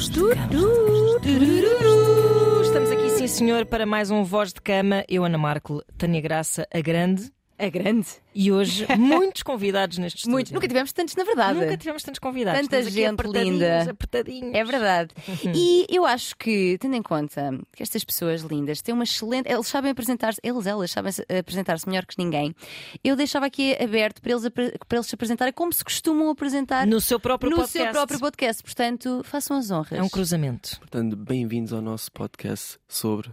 Voz de Cama. Estamos aqui, sim senhor, para mais um Voz de Cama. Eu, Ana Marco, Tânia Graça, a grande. A grande. E hoje, muitos convidados neste estúdio. Muito. Nunca tivemos tantos, na verdade. Nunca tivemos tantos convidados. Tanta Estamos gente apertadinhos, linda. Apertadinhos. É verdade. E eu acho que, tendo em conta que estas pessoas lindas têm uma excelente. Eles sabem apresentar-se, eles, elas sabem se- apresentar-se melhor que ninguém. Eu deixava aqui aberto para eles, para eles se apresentarem como se costumam apresentar No seu próprio no podcast. seu próprio podcast. Portanto, façam as honras. É um cruzamento. Portanto, bem-vindos ao nosso podcast sobre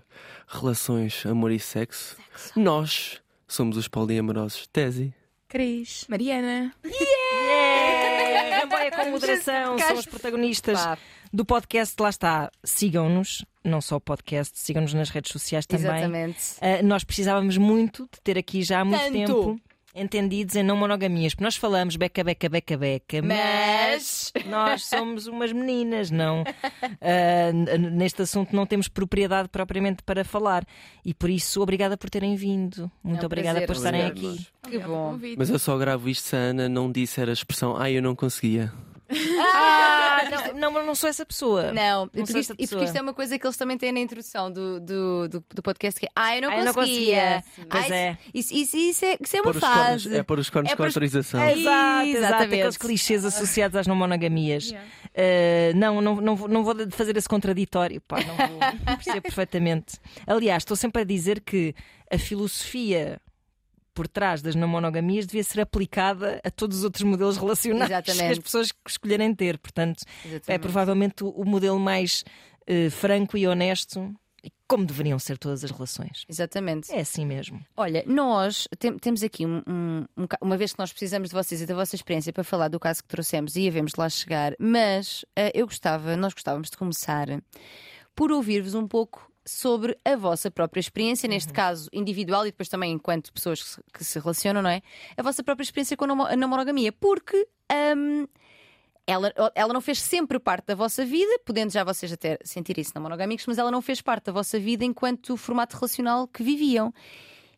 relações, amor e sexo. Nós somos os poliamorosos Tese. Cris. Mariana. Yeah! Campanha com moderação, são os protagonistas Pá. do podcast. Lá está, sigam-nos, não só o podcast, sigam-nos nas redes sociais também. Exatamente. Uh, nós precisávamos muito de ter aqui já há muito Tanto. tempo entendidos em não monogamias, porque nós falamos beca, beca, beca, beca, Mas- nós somos umas meninas, não? Uh, neste assunto não temos propriedade propriamente para falar e por isso, obrigada por terem vindo. Muito É um obrigada prazer por estarem receber-vos. aqui. Que bom. Mas eu só gravo isto se a Ana não disser a expressão ai eu não conseguia. Ah, não, não, não sou essa pessoa. Não, Não porque sou isto, essa e porque isto pessoa. é uma coisa que eles também têm na introdução do, do, do, do podcast que é Ah, eu não Ah, eu não conseguia. Pois é. Isso, isso, isso é, isso é uma os cornos, fase. é pôr os cornos É com os- autorização. Exato, exato, Exatamente. aqueles clichês associados às não monogamias. Yeah. Uh, não, não, não, vou- não vou fazer esse contraditório, pá, não vou. Percebo perfeitamente. Aliás, estou sempre a dizer que a filosofia por trás das não monogamias devia ser aplicada a todos os outros modelos relacionais Exatamente. que as pessoas escolherem ter. Portanto, é Exatamente. provavelmente o, modelo mais uh, franco e honesto, e como deveriam ser todas as relações. Exatamente. É assim mesmo. Olha, nós tem- temos aqui um, um- um uma vez que nós precisamos de vocês e da vossa experiência para falar do caso que trouxemos e havemos lá chegar, mas eh, eu gostava, nós gostávamos de começar por ouvir-vos um pouco sobre a vossa própria experiência, neste caso individual e depois também enquanto pessoas que se, relacionam, não é? A vossa própria experiência com a namo- a não monogamia, porque hum, ela, ela não fez sempre parte da vossa vida, podendo já vocês até sentir isso na monogâmicos, mas ela não fez parte da vossa vida enquanto formato relacional que viviam.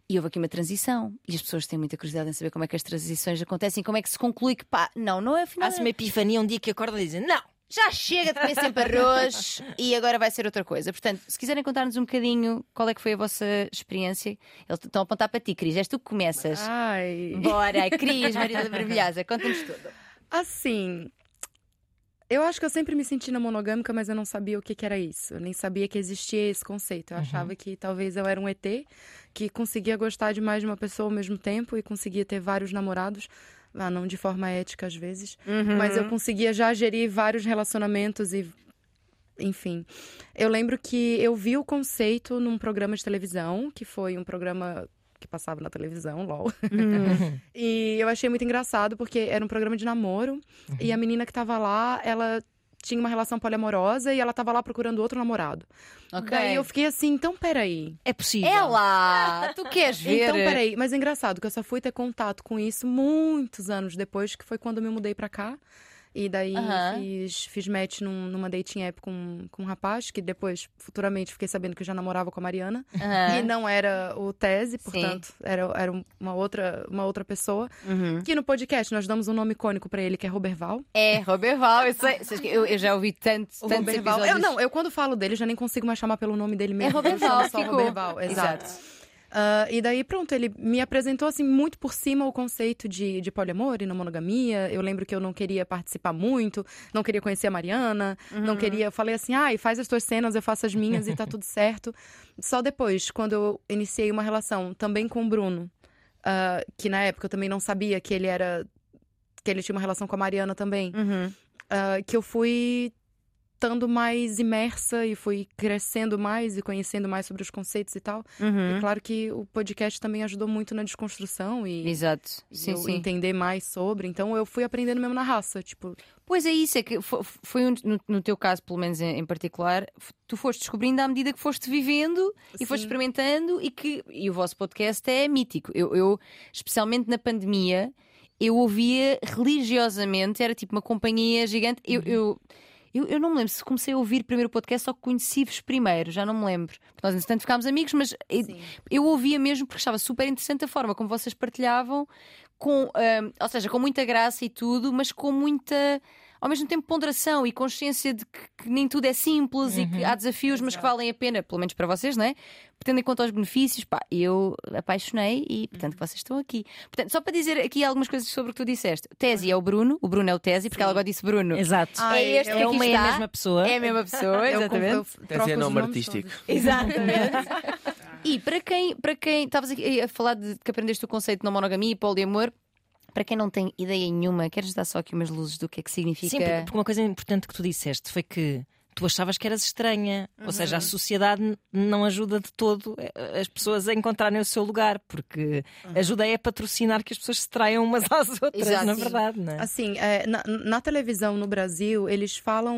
E houve aqui uma transição. E as pessoas têm muita curiosidade em saber como é que as transições acontecem, como é que se conclui que pá, não, não é afinal. Há-se uma epifania um dia que acorda e dizem: Não, Já chega de comer sempre arroz e agora vai ser outra coisa. Portanto, se quiserem contar-nos um bocadinho qual é que foi a vossa experiência, eles estão a apontar para ti, Cris. És tu que começas. Ai. Bora, Cris, Maria Maravilhosa, conta-nos tudo. Assim. Eu acho que eu sempre me senti na monogâmica, mas eu não sabia o que, que era isso. Eu nem sabia que existia esse conceito. Eu achava que talvez eu era um ET que conseguia gostar de mais de uma pessoa ao mesmo tempo e conseguia ter vários namorados. Ah, não de forma ética às vezes. Mas eu conseguia já gerir vários relacionamentos e. Enfim. Eu lembro que eu vi o conceito num programa de televisão, que foi um programa que passava na televisão, LOL. e eu achei muito engraçado, porque era um programa de namoro, e a menina que tava lá, ela tinha uma relação poliamorosa e ela tava lá procurando outro namorado. Ok. Daí eu fiquei assim, então peraí. é possível. Ela! Tu queres ver? Então, peraí, mas é engraçado que eu só fui ter contato com isso muitos anos depois, que foi quando eu me mudei pra cá. E daí Aham. fiz, fiz match num- numa dating app com, com um rapaz, que depois, futuramente, fiquei sabendo que eu já namorava com a Mariana. Aham. E não era o Tese, portanto, era, era uma, outra, uma outra pessoa. Uhum. Que no podcast nós damos um nome icônico pra ele, que é Roberval. É, Roberval, eu, sei, eu, eu já ouvi tanto, tantos Roberval. Eu, não, eu quando falo dele, já nem consigo mais chamar pelo nome dele mesmo. Roberval, eu chamo só. Roberval, exato. Ah, e daí, pronto, ele me apresentou assim muito por cima o conceito de, de poliamor e não monogamia. Eu lembro que eu não queria participar muito, não queria conhecer a Mariana, não queria. Eu falei assim, ai, faz as tuas cenas, eu faço as minhas e tá tudo certo. Só depois, quando eu iniciei uma relação também com o Bruno, ah, que na época eu também não sabia que ele era. que ele tinha uma relação com a Mariana também, Uhum. ah, que eu fui estando mais imersa e fui crescendo mais e conhecendo mais sobre os conceitos e tal. Uhum. E claro que o podcast também ajudou muito na desconstrução e, Exato. Sim, sim. entender mais sobre. Então eu fui aprendendo mesmo na raça, tipo, Pois é isso, é que fo- foi, um- no, no teu caso, pelo menos em, em particular, tu foste descobrindo à medida que foste vivendo e foste Sim. experimentando e que e o vosso podcast é mítico. Eu, eu, especialmente na pandemia, eu ouvia religiosamente, era tipo uma companhia gigante. Eu, eu, eu, eu não me lembro se comecei a ouvir primeiro o podcast ou conheci-vos primeiro, já não me lembro. Porque nós, entretanto, ficámos amigos, mas eu, eu ouvia mesmo porque estava super interessante a forma como vocês partilhavam, com, ahm, ou seja, com muita graça e tudo, mas com muita. Ao mesmo tempo ponderação e consciência de que, que nem tudo é simples e que há desafios, mas que valem a pena, pelo menos para vocês, não é? Tendo em conta os benefícios, pá, eu apaixonei e, portanto, vocês estão aqui. Portanto, só para dizer aqui algumas coisas sobre o que tu disseste. Tesi é o Bruno, o Bruno é o Tesi, porque ela agora disse Bruno. Exato. Ai, é este que é aqui uma está. a mesma pessoa. É a mesma pessoa, Eu, exatamente. Tese é nome artístico. todos. Exatamente. e para quem, para quem estavas aqui a falar de que aprendeste o conceito de não monogamia e poliamor, para quem não tem ideia nenhuma, queres dar só aqui umas luzes do que é que significa? Sim, porque uma coisa importante que tu disseste foi que tu achavas que eras estranha, ou seja, Uhum. a sociedade n- não ajuda de todo eh, as pessoas a encontrarem o seu lugar, porque ajuda é a patrocinar que as pessoas se traiam umas às outras, Uhum. Exato. na verdade, não é? Assim, é, na, na televisão no Brasil, eles falam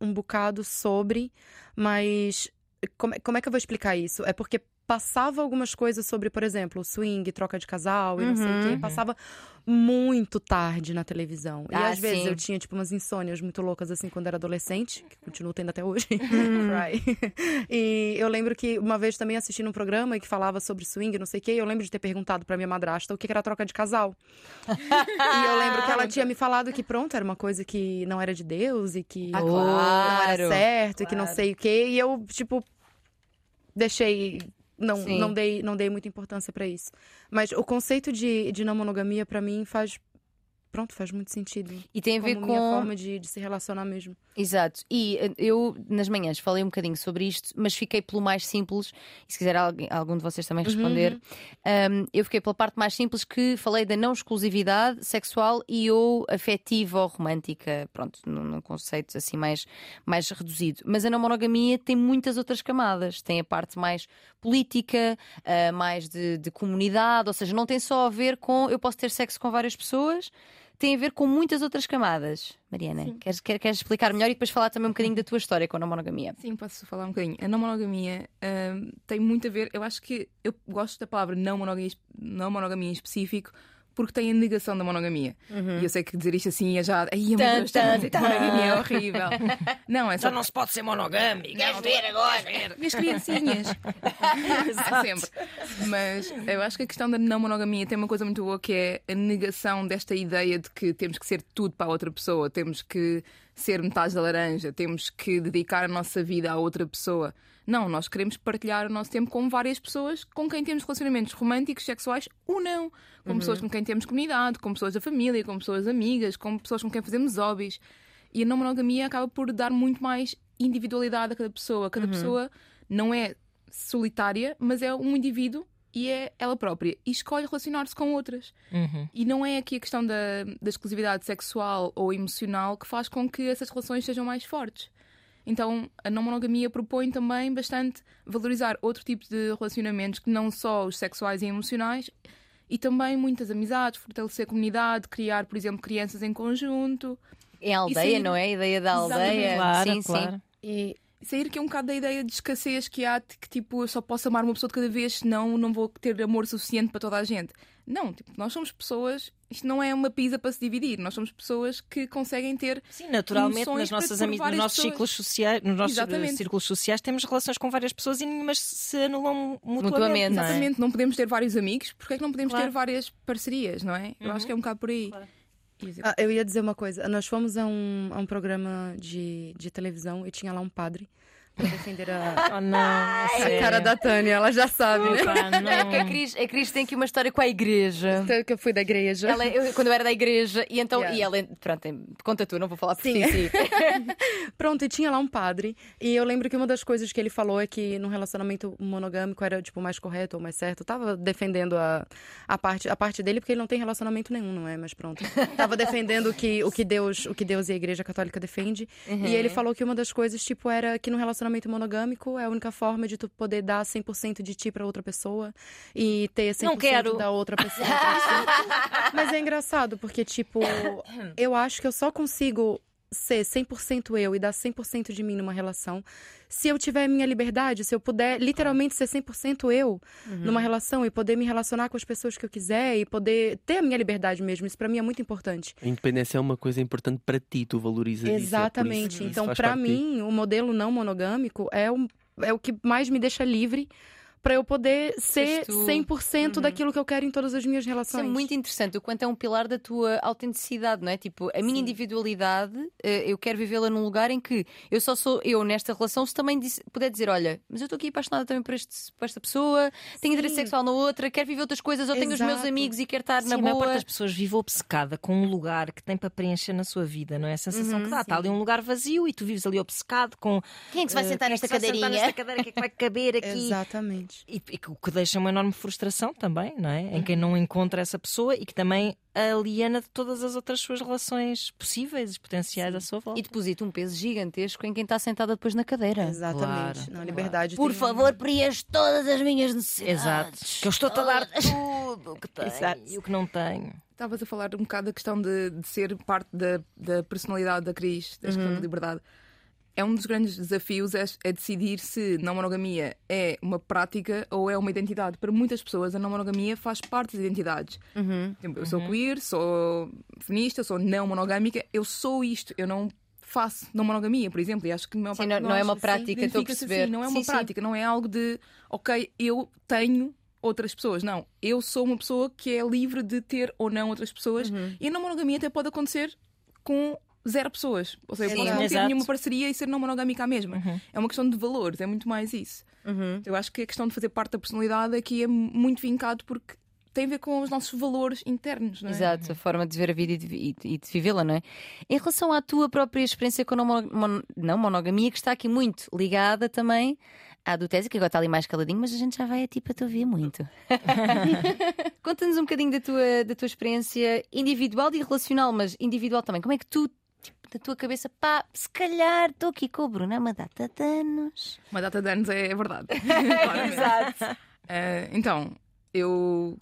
um bocado sobre, mas como, é- como é que eu vou explicar isso? É porque passava algumas coisas sobre, por exemplo, swing, troca de casal e não sei o quê. Uhum. Passava muito tarde na televisão. e Ah, às vezes sim. eu tinha, tipo, umas insônias muito loucas, assim, quando era adolescente, que continuo tendo até hoje. Uhum. E eu lembro que uma vez também assisti num programa que falava sobre swing, não sei o quê, e eu lembro de ter perguntado pra minha madrasta o que que era troca de casal. E eu lembro que ela tinha me falado que, pronto, era uma coisa que não era de Deus e que Ah, não claro. era certo e que não Claro. sei o quê. E eu, tipo, deixei. Não, Sim. não, dei, não dei muita importância pra isso. Mas o conceito de, de não monogamia, pra mim, faz. Pronto, faz muito sentido. E tem a ver como com. minha forma de, de se relacionar mesmo. Exato. E eh, eu, nas manhãs, falei um bocadinho sobre isto, mas fiquei pelo mais simples. E se quiser alguém- algum de vocês também responder, um, eu fiquei pela parte mais simples que falei da não exclusividade sexual e ou afetiva ou romântica. Pronto, num, num conceito assim mais, mais reduzido. Mas a não monogamia tem muitas outras camadas. Tem a parte mais política, ah, mais de, de comunidade, ou seja, não tem só a ver com eu posso ter sexo com várias pessoas. Tem a ver com muitas outras camadas. Mariana, queres, quer- queres explicar melhor e depois falar também um bocadinho da tua história com a não monogamia? Sim, posso falar um bocadinho. A não monogamia hum, tem muito a ver. Eu acho que eu gosto da palavra não monogamia, não monogamia em específico porque tem a negação da monogamia. E eu sei que dizer isto assim é já. Ai, meu Tan, Deus, tan, tan, tan. monogamia é horrível. Não, é só. Já não se pode ser monogâmico. Queres ver agora? Minhas criancinhas. Sempre. Mas eu acho que a questão da não monogamia tem uma coisa muito boa que é a negação desta ideia de que temos que ser tudo para a outra pessoa, temos que ser metade da laranja, temos que dedicar a nossa vida a outra pessoa. Não, nós queremos partilhar o nosso tempo com várias pessoas com quem temos relacionamentos românticos, sexuais ou não. Com pessoas com quem temos comunidade, com pessoas da família, com pessoas amigas, com pessoas com quem fazemos hobbies. E a não monogamia acaba por dar muito mais individualidade a cada pessoa. Cada pessoa não é solitária, mas é um indivíduo e é ela própria. E escolhe relacionar-se com outras. Uhum. E não é aqui a questão da, da exclusividade sexual ou emocional que faz com que essas relações sejam mais fortes. Então, a não monogamia propõe também bastante valorizar outro tipo de relacionamentos que não só os sexuais e emocionais, e também muitas amizades, fortalecer a comunidade, criar, por exemplo, crianças em conjunto. Em aldeia, aí- não é? A ideia da aldeia. Claro, sim, claro. sim. E sair aqui um bocado da ideia de escassez que há, de que tipo, eu só posso amar uma pessoa de cada vez, senão não vou ter amor suficiente para toda a gente. Não, tipo, nós somos pessoas, isto não é uma pizza para se dividir, nós somos pessoas que conseguem ter. Sim, naturalmente, nas nossas nos nossos pessoas. ciclos sociais, nos nossos eh, Exatamente. círculos sociais, temos relações com várias pessoas e nenhumas se anulam mutuamente. Mutuamente, não é? Exatamente, não podemos ter vários amigos, porque é que não podemos Claro. ter várias parcerias, não é? Eu acho que é um bocado por aí. E- Ah, eu ia dizer uma coisa. Nós fomos a um, a um programa de, de televisão e tinha lá um padre pra defender a, Oh, não, a a cara da Tânia. Ela já sabe, né? Opa, É que a não. Cris, a Cris tem aqui uma história com a igreja. Então, que eu fui da igreja. Ela, eu- quando eu era da igreja, e então, Yeah. e ela, pronto, conta tu, não vou falar por Sim. ti, sim. Pronto, e tinha lá um padre. E eu lembro que uma das coisas que ele falou é que num relacionamento monogâmico era, tipo, mais correto ou mais certo. Eu tava defendendo a, a, parte, a parte dele, porque ele não tem relacionamento nenhum, não é? Mas pronto. Tava defendendo o que, o que, Deus, o que Deus e a Igreja Católica defende. E ele falou que uma das coisas, tipo, era que num relacionamento monogâmico é a única forma de tu poder dar 100% de ti pra outra pessoa e ter 100% Não quero. da outra pessoa. Mas é engraçado, porque, tipo, eu acho que eu só consigo ser 100% eu e dar 100% de mim numa relação se eu tiver minha liberdade, se eu puder literalmente ser 100% eu numa relação e poder me relacionar com as pessoas que eu quiser e poder ter a minha liberdade mesmo. Isso pra mim é muito importante. A independência é uma coisa importante para ti, tu valorizas isso. é isso Exatamente. isso então, ti. mim, o modelo não monogâmico é o, é o que mais me deixa livre pra eu poder ser tu. 100% daquilo que eu quero em todas as minhas Isso relações. é muito interessante, o quanto é um pilar da tua autenticidade, não é? Tipo, a minha individualidade, eh, eu quero vivê-la num lugar em que eu só sou eu nesta relação, se também puder dizer, olha, mas eu estou aqui apaixonada também por, este- por esta pessoa, tenho interesse Sim. sexual na outra, quero viver outras coisas, ou tenho os meus Exato. amigos e quero estar Sim, na a maior boa. parte das pessoas vive obcecada com um lugar que tem para preencher na sua vida, não é? A sensação que dá. Está ali um lugar vazio e tu vives ali obcecado com. Quem é que se vai eh, sentar quem é nesta que vai sentar cadeirinha? nesta cadeira? O que é que vai caber aqui? Exatamente. E, e que- o que deixa uma enorme frustração também, não é? Em quem não encontra essa pessoa e que também a aliena de todas as outras suas relações possíveis e potenciais à sua volta. E deposita um peso gigantesco em quem está sentada depois na cadeira. Exatamente. Claro, Não, liberdade. Por tem- favor, preenche todas as minhas necessidades. Exato. Que eu estou-te a dar tudo o que tenho Exato. e o que não tenho. Estavas a falar um bocado da questão de, de ser parte da, da personalidade da Cris, da questão da liberdade. É um dos grandes desafios é, é decidir se não monogamia é uma prática ou é uma identidade. Para muitas pessoas, a não monogamia faz parte das identidades. Exemplo, Eu sou queer, sou feminista, sou não monogâmica, eu sou isto, eu não faço não monogamia, por exemplo, e acho que maior Sim, não- não é uma sim, prática, estou a identifica-se perceber. assim, não é uma Sim, sim. prática, não é algo de, ok, eu tenho outras pessoas. Não, eu sou uma pessoa que é livre de ter ou não outras pessoas. Uhum. E a não monogamia até pode acontecer com zero pessoas. Ou seja, eu Sim, posso não ter exato. nenhuma parceria e ser não monogâmica à mesma. É uma questão de valores, é muito mais isso. Uhum. Eu acho que a questão de fazer parte da personalidade aqui é muito vincado porque tem a ver com os nossos valores internos, não é? Exato, a forma de ver a vida e de, e de vivê-la, não é? Em relação à tua própria experiência com a não, mono- mon- não monogamia, que está aqui muito ligada também à do Tese, que agora está ali mais caladinho, mas a gente já vai a ti para te ouvir muito. Conta-nos um bocadinho da tua, da tua experiência individual e relacional, mas individual também. Como é que tu, da tua cabeça, pá, se calhar estou aqui com o Bruno há uma data de anos. Uma data de anos é, é verdade. Exato. Eh, então, eu,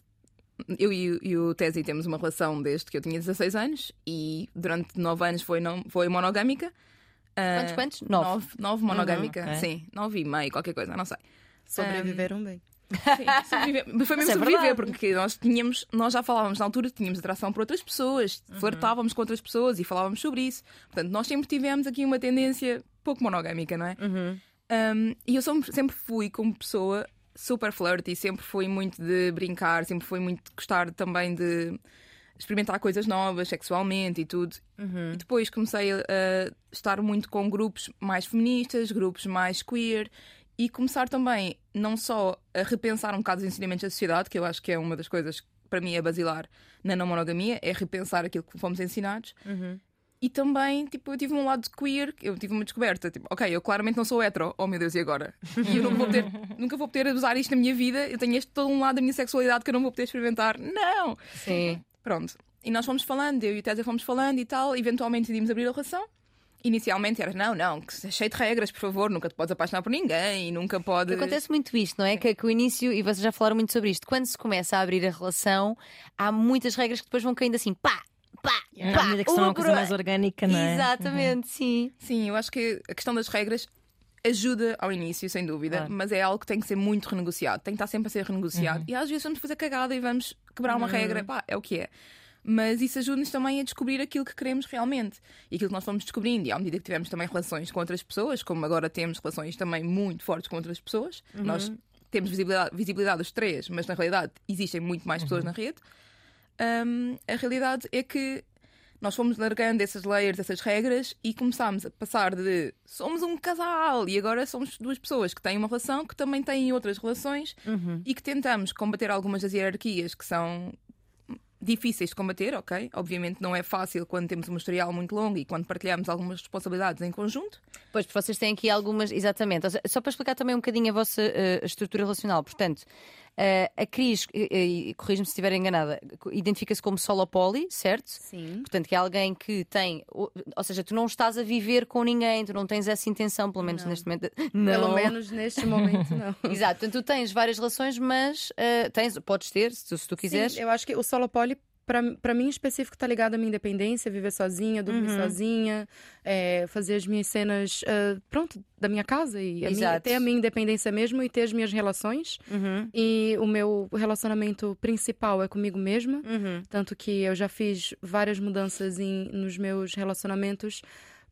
eu e, o- e o Tesi temos uma relação desde que eu tinha 16 anos e durante 9 anos foi, não, foi monogâmica. Eh, Quantos, quantos? Nove. Nove, nove monogâmica, ok. sim. Nove e meio, qualquer coisa, não sei. Sobreviveram bem. Sim, sobreviver. Foi mesmo é sobreviver, verdade. porque nós tínhamos, nós já falávamos na altura, tínhamos atração por outras pessoas, Uhum. flertávamos com outras pessoas e falávamos sobre isso. Portanto, nós sempre tivemos aqui uma tendência pouco monogâmica, não é? Uhum. Um, e eu sempre fui como pessoa super flirty, sempre fui muito de brincar, sempre fui muito de gostar também de experimentar coisas novas sexualmente e tudo. E depois comecei a, a estar muito com grupos mais feministas, grupos mais queer e começar também não só a repensar um bocado os ensinamentos da sociedade, que eu acho que é uma das coisas que para mim é basilar na não monogamia, é repensar aquilo que fomos ensinados. E também, tipo, eu tive um lado queer, eu tive uma descoberta, tipo, ok, eu claramente não sou hetero, oh meu Deus, e agora? E eu não vou ter, nunca vou poder usar isto na minha vida, eu tenho este todo um lado da minha sexualidade que eu não vou poder experimentar. Não! Sim. Pronto. E nós fomos falando, eu e o Tessa fomos falando e tal, eventualmente decidimos abrir a relação. Inicialmente era, não, não, que é cheio de regras, por favor, nunca te podes apaixonar por ninguém, nunca pode. Acontece muito isto, não é? Que, que o início, e vocês já falaram muito sobre isto, quando se começa a abrir a relação, há muitas regras que depois vão caindo assim, pá, pá, pá, medida que são uma coisa mais orgânica, não é? Exatamente, sim. Sim, eu acho que a questão das regras ajuda ao início, sem dúvida, Claro. mas é algo que tem que ser muito renegociado, tem que estar sempre a ser renegociado. E às vezes vamos fazer cagada e vamos quebrar uma regra, pá, é o que é. Mas isso ajuda-nos também a descobrir aquilo que queremos realmente e aquilo que nós fomos descobrindo. E à medida que tivemos também relações com outras pessoas, como agora temos relações também muito fortes com outras pessoas, nós temos visibilidade, visibilidade os três, mas na realidade existem muito mais pessoas na rede. hum, a realidade é que nós fomos largando essas layers, essas regras e começámos a passar de somos um casal e agora somos duas pessoas que têm uma relação, que também têm outras relações e que tentamos combater algumas das hierarquias que são difíceis de combater, ok? Obviamente não é fácil quando temos um historial muito longo e quando partilhamos algumas responsabilidades em conjunto. Pois, vocês têm aqui algumas, exatamente. Só para explicar também um bocadinho a vossa eh, estrutura relacional. Portanto, eh, a Cris, e corrija-me se estiver enganada, identifica-se como solopoli, certo? Sim. Portanto, que é alguém que tem. Ou ou seja, tu não estás a viver com ninguém, tu não tens essa intenção, pelo menos Não. neste momento. Não. Pelo menos neste momento, não. Exato, portanto, tu tens várias relações, mas eh, tens, podes ter, se tu, se tu quiseres. Sim, eu acho que o solo pra mim em específico, tá ligado à minha independência, viver sozinha, dormir Uhum. sozinha, é, fazer as minhas cenas, ah, pronto, da minha casa e a minha- ter a minha independência mesmo e ter as minhas relações. Uhum, E o meu relacionamento principal é comigo mesma. uhum. Tanto que eu já fiz várias mudanças em, nos meus relacionamentos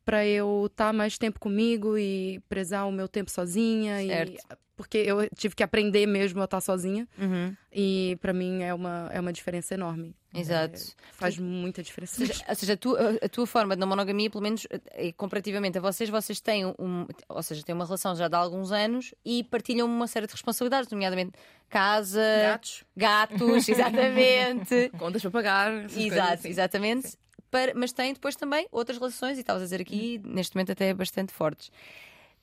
pra eu estar mais tempo comigo e prezar o meu tempo sozinha. E, Certo. porque eu tive que aprender mesmo a estar sozinha. Uhum. E pra mim é uma, é uma diferença enorme. Exato. É, faz muita diferença. Ou seja, ou seja, a, tua, a tua forma de não monogamia, pelo menos eh, comparativamente a vocês, vocês têm um, ou seja, têm uma relação já de há alguns anos e partilham uma série de responsabilidades, nomeadamente casa, Gatos, gatos, exatamente. contas para pagar. Exato, assim. exatamente. Para- mas têm depois também outras relações, e estavas a dizer aqui, neste momento até bastante fortes.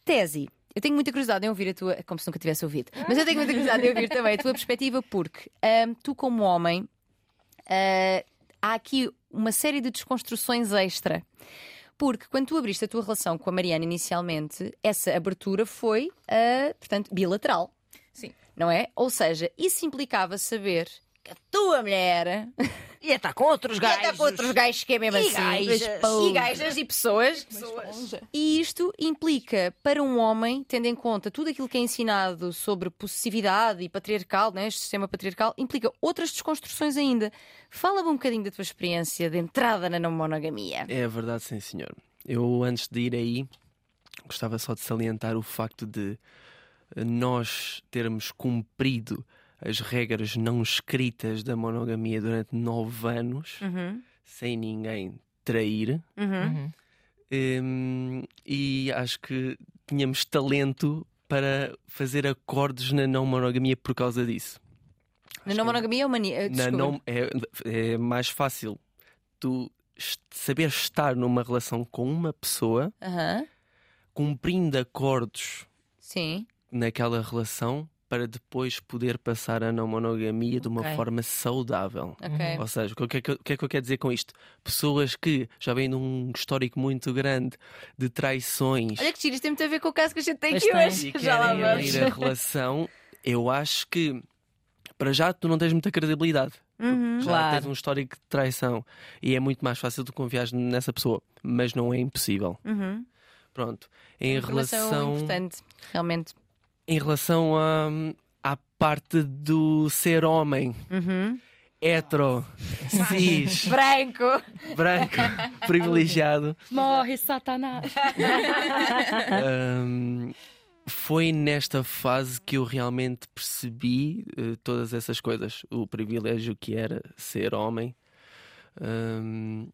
Tese. Eu tenho muita curiosidade em ouvir a tua, como se nunca tivesse ouvido, mas eu tenho muita curiosidade em ouvir também a tua perspectiva, porque tu, como homem, ah, há aqui uma série de desconstruções extra. Porque quando tu abriste a tua relação com a Mariana inicialmente, essa abertura foi, ah, portanto, bilateral. Sim. Não é? Ou seja, isso implicava saber a tua mulher E está com outros e até gajos. com outros gajos que é mesmo E assim. gajas. E gajas e pessoas. E isto implica para um homem, tendo em conta tudo aquilo que é ensinado sobre possessividade e patriarcal, né, este sistema patriarcal, implica outras desconstruções ainda. Fala-me um bocadinho da tua experiência de entrada na não monogamia. É verdade, sim, senhor. Eu, antes de ir aí, gostava só de salientar o facto de eh, nós termos cumprido as regras não escritas da monogamia durante nove anos, Uhum, sem ninguém trair. uhum. Hum, e acho que tínhamos talento para fazer acordos na não monogamia por causa disso. Na não monogamia ou mania? Na não, é, é mais fácil tu saber estar numa relação com uma pessoa Aham, cumprindo acordos Sim. naquela relação para depois poder passar a não monogamia de uma forma saudável. Ok. Ou seja, o que, é que, eu- o que é que eu quero dizer com isto? Pessoas que já vêm de um histórico muito grande de traições Olha que giro, isto tem muito a ver com o caso que a gente tem aqui hoje. e Já lá vamos. a relação, eu acho que para já tu não tens muita credibilidade. Uhum. Já Claro. tens um histórico de traição e é muito mais fácil tu confiar nessa pessoa, mas não é impossível. Uhum. Pronto. Em Informação relação, importante, realmente. Em relação à, à parte do ser homem, Uhum. hetero, cis, Branco! branco, privilegiado, Morre, Satanás! hum, foi nesta fase que eu realmente percebi eh, todas essas coisas. O privilégio que era ser homem. hum,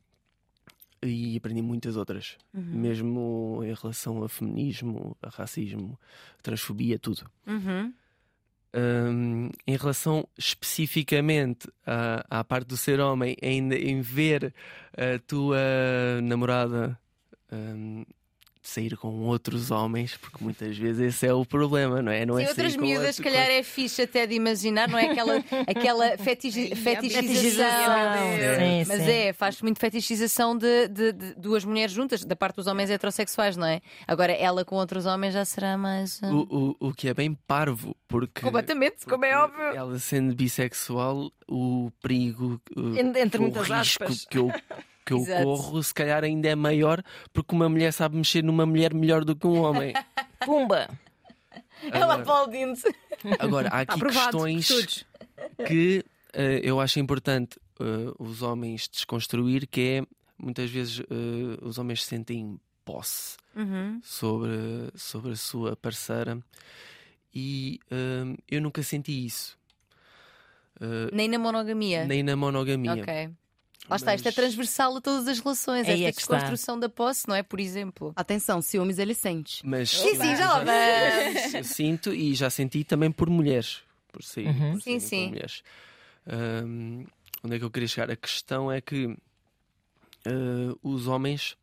e aprendi muitas outras, mesmo em relação a feminismo, a racismo, transfobia, tudo. Uhum. Hum, em relação especificamente à, à parte do ser homem, ainda em ver a tua namorada hum, sair com outros homens, porque muitas vezes esse é o problema, não é? Não Sim, é outras miúdas, se calhar é fixe até de imaginar, não é aquela, aquela fetichi- fetichização. Sim, Mas sim. é, faz muito fetichização de, de- de duas mulheres juntas, da parte dos homens heterossexuais, não é? Agora, ela com outros homens já será mais. O, o, o que é bem parvo, porque. Completamente, como é porque óbvio. Ela sendo bissexual, o perigo, entre o muitas risco aspas. que eu, que eu Exato. corro, se calhar ainda é maior, porque uma mulher sabe mexer numa mulher melhor do que um homem. Pumba! Ela Agora- aplaudindo-se. Agora, há aqui Aprovado questões todos. que eh, eu acho importante eh, os homens desconstruir, que é muitas vezes eh, os homens sentem posse Uhum. sobre, sobre a sua parceira e eu nunca senti isso. Nem na monogamia. nem na monogamia. Ok. Lá está, isto é Mas- transversal a todas as relações. Esta é que está. desconstrução da posse, não é? Por exemplo. Atenção, ciúmes ele sente. Mas Sim, sim, já lá vamos. sinto e já senti também por mulheres. Por sair, Uhum. por Sim, sim. Com mulheres. Ahm, onde é que eu queria chegar? A questão é que ah, os homens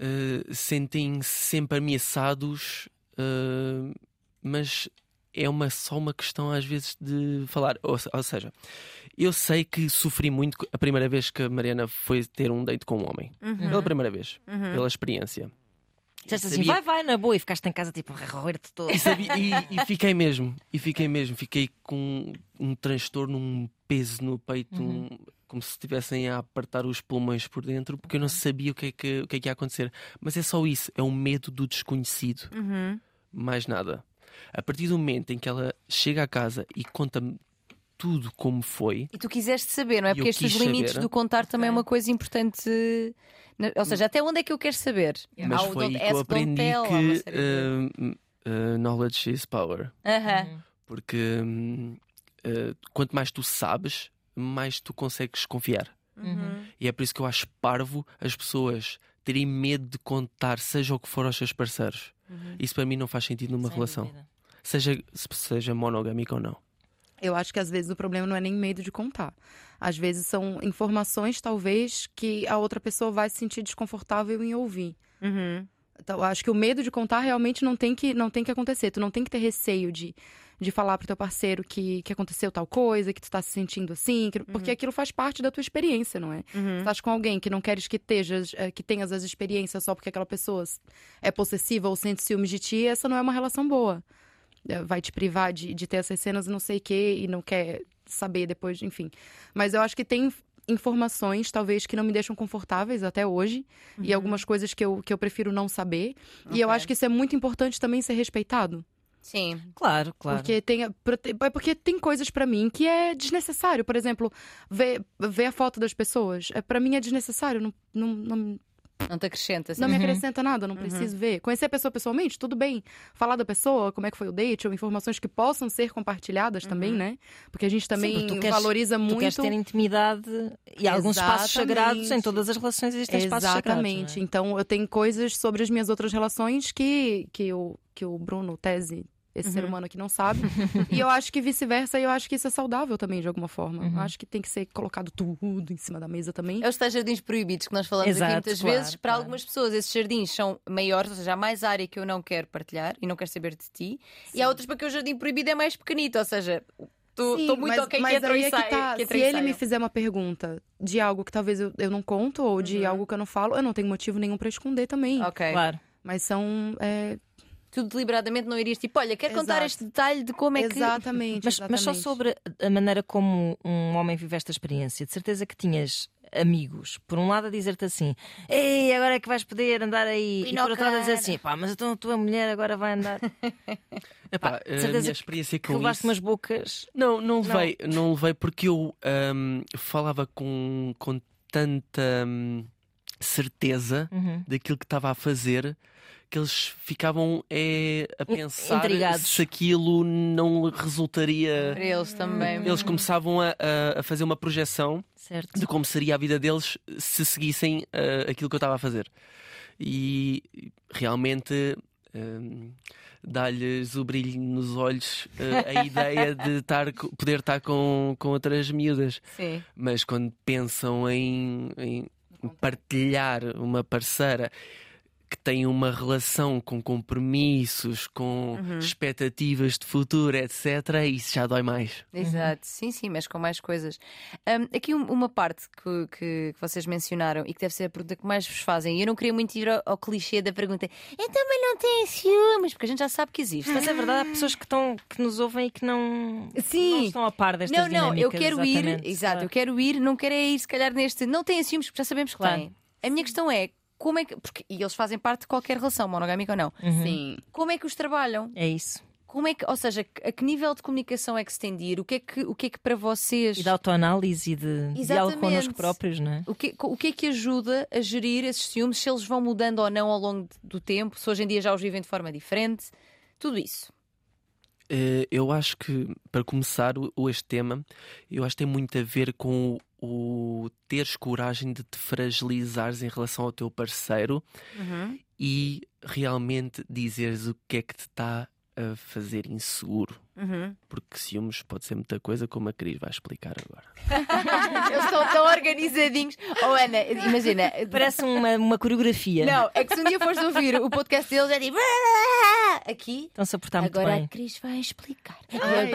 ah, sentem-se sempre ameaçados, ah, mas é uma, só uma questão às vezes de falar. Ou, ou seja, eu sei que sofri muito a primeira vez que a Mariana foi ter um date com um homem. Uhum. Pela primeira vez. Pela experiência. Disseste assim, Sabia- vai, vai, na boa, e ficaste em casa tipo a roer-te todo. E, sabia- e- e fiquei mesmo, e fiquei mesmo, fiquei com um transtorno, um peso no peito, um- como se estivessem a apertar os pulmões por dentro, porque eu não sabia o que, é que, o que é que ia acontecer. Mas é só isso, é o medo do desconhecido, Uhum. mais nada. A partir do momento em que ela chega à casa e conta-me tudo como foi. E tu quiseste saber, não é? Porque estes limites saber. do contar também é Ok. uma coisa importante. Ou seja, até onde é que eu quero saber? Mas Há o foi don't aí que eu aprendi tell, há uma que uh, uh, knowledge is power. Aham. Porque hum, uh, quanto mais tu sabes, mais tu consegues confiar. Uhum. E é por isso que eu acho parvo as pessoas terem medo de contar, seja o que for, aos seus parceiros. Uhum. Isso para mim não faz sentido numa Sem relação. dúvida. Seja, seja monogâmica ou não. Eu acho que às vezes o problema não é nem medo de contar. Às vezes são informações, talvez, que a outra pessoa vai se sentir desconfortável em ouvir. Uhum. Então, acho que o medo de contar realmente não tem que, não tem que acontecer. Tu não tem que ter receio de, de falar pro teu parceiro que, que aconteceu tal coisa, que tu tá se sentindo assim, que- porque aquilo faz parte da tua experiência, não é? Uhum. Se estás com alguém que não queres que, tejas, eh, que tenhas as experiências só porque aquela pessoa é possessiva ou sente ciúmes de ti, essa não é uma relação boa. Eh, Vai te privar de, de ter essas cenas não sei o quê e não quer saber depois, enfim. Mas eu acho que tem informações, talvez, que não me deixam confortáveis até hoje. E algumas coisas que eu, que eu prefiro não saber. E eu acho que isso é muito importante também ser respeitado. Sim. Claro, claro. Porque tem, é porque tem coisas pra mim que é desnecessário. Por exemplo, ver, ver a foto das pessoas. É, para mim é desnecessário. Não, não, não, Não te acrescenta. assim. não me Uhum. acrescenta nada, não preciso ver. Conhecer a pessoa pessoalmente, tudo bem. Falar da pessoa, como é que foi o date, ou informações que possam ser compartilhadas também, né? Porque a gente também porque tu queres- valoriza Tu muito. queres ter intimidade e alguns espaços Exatamente. sagrados, em todas as relações existem espaços Exatamente. sagrados. não é? Então, eu tenho coisas sobre as minhas outras relações que, que, o, que o Bruno, Tese, esse ser Uhum. humano aqui não sabe. e eu acho que vice-versa, eu acho que isso é saudável também, de alguma forma. Uhum. Eu acho que tem que ser colocado tudo em cima da mesa também. É os tais jardins proibidos que nós falamos aqui Exato, muitas claro, vezes. Para claro. algumas pessoas, esses jardins são maiores, ou seja, há mais área que eu não quero partilhar e não quero saber de ti. E há outras para que o jardim proibido é mais pequenito, ou seja, estou Sim, muito mas, ok mas que entra aí e é sai. que tá. que Se ele me fizer uma pergunta de algo que talvez eu, eu não conto, ou de Uhum. algo que eu não falo, eu não tenho motivo nenhum pra esconder também. Ok. Claro. Mas são. é, Tu deliberadamente não irias tipo, olha, quero contar Exato. este detalhe de como é que. exatamente, Mas, mas só exatamente. sobre a maneira como um homem vive esta experiência, de certeza que tinhas amigos, por um lado a dizer-te assim, ei, agora é que vais poder andar aí, e por outro lado a dizer assim, pá, mas então a tua mulher agora vai andar. Epá, a minha experiência Que com levaste isso... umas bocas. Não, não levei, não. levei porque eu ahm, falava com, com tanta hum, certeza Uhum. daquilo que estava a fazer que eles ficavam é, a pensar intrigados. se aquilo não resultaria. Para eles também. Eles começavam a, a- fazer uma projeção Certo. de como seria a vida deles se seguissem ah, aquilo que eu estava a fazer. E realmente hum, dá-lhes o brilho nos olhos ah, a ideia de estar, co- poder estar com, com outras miúdas. Sim. Mas quando pensam em, em partilhar uma parceira que tem uma relação com compromissos, com Uhum. expectativas de futuro, etc., isso já dói mais. Exato, sim, sim, mas com mais coisas. Hum, aqui um- uma parte que, que- que vocês mencionaram e que deve ser a pergunta que mais vos fazem, e eu não queria muito ir ao, ao clichê da pergunta, eu também não tenho ciúmes, porque a gente já sabe que existe. Mas é verdade, há pessoas que, estão, que nos ouvem e que não, Sim. não estão a par destas Não, não, eu quero ir, exato, claro. eu quero ir, não quero é ir, se calhar, neste. Não tem ciúmes, porque já sabemos que Claro. tem. A minha questão é. Como é que. Porque, e eles fazem parte de qualquer relação, monogâmica ou não. Uhum. Sim. Como é que os trabalham? É isso. Como é que, ou seja, a que nível de comunicação é que se tem de ir? O que é que, o que, é que para vocês. E de autoanálise e de diálogo connosco próprios, não é? O que, o que é que ajuda a gerir esses ciúmes, se eles vão mudando ou não ao longo do tempo, se hoje em dia já os vivem de forma diferente? Tudo isso. Eh, Eu acho que, para começar este tema, eu acho que tem muito a ver com o, teres coragem de te fragilizares em relação ao teu parceiro e realmente dizeres o que é que te está a fazer inseguro. Uhum. Porque ciúmes pode ser muita coisa, como a Cris vai explicar agora. Eles estão tão organizadinhos. Oh, Ana, imagina. Parece uma, uma coreografia. Não, é que se um dia fores ouvir o podcast deles, é tipo. Aqui. Estão-se a portar muito Agora bem. a Cris vai explicar. Ai,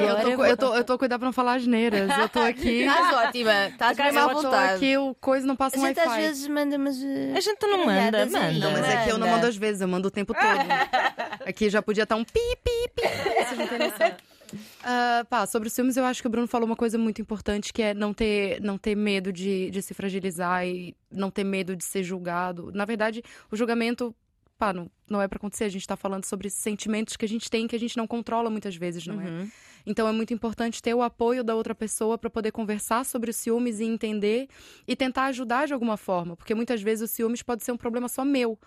eu, tô a cuidar pra não falar asneiras. Eu tô aqui. Estás ótima, estás eu mesmo à tô vontade. aqui, o coisa não passa A um gente às vezes manda umas. uh, A gente não manda, manda. Não, mas é que eu não mando às vezes, eu mando o tempo todo. Aqui já podia estar um pi, pi, pi. Vocês não têm noção. Ah, pá, sobre os filmes, eu acho que o Bruno falou uma coisa muito importante, que é não ter, não ter medo de, de se fragilizar e não ter medo de ser julgado. Na verdade, o julgamento, pá, não, não é pra acontecer. A gente tá falando sobre sentimentos que a gente tem que a gente não controla muitas vezes, não é? Uhum. Então é muito importante ter o apoio da outra pessoa para poder conversar sobre os ciúmes e entender e tentar ajudar de alguma forma, porque muitas vezes o ciúmes pode ser um problema só meu.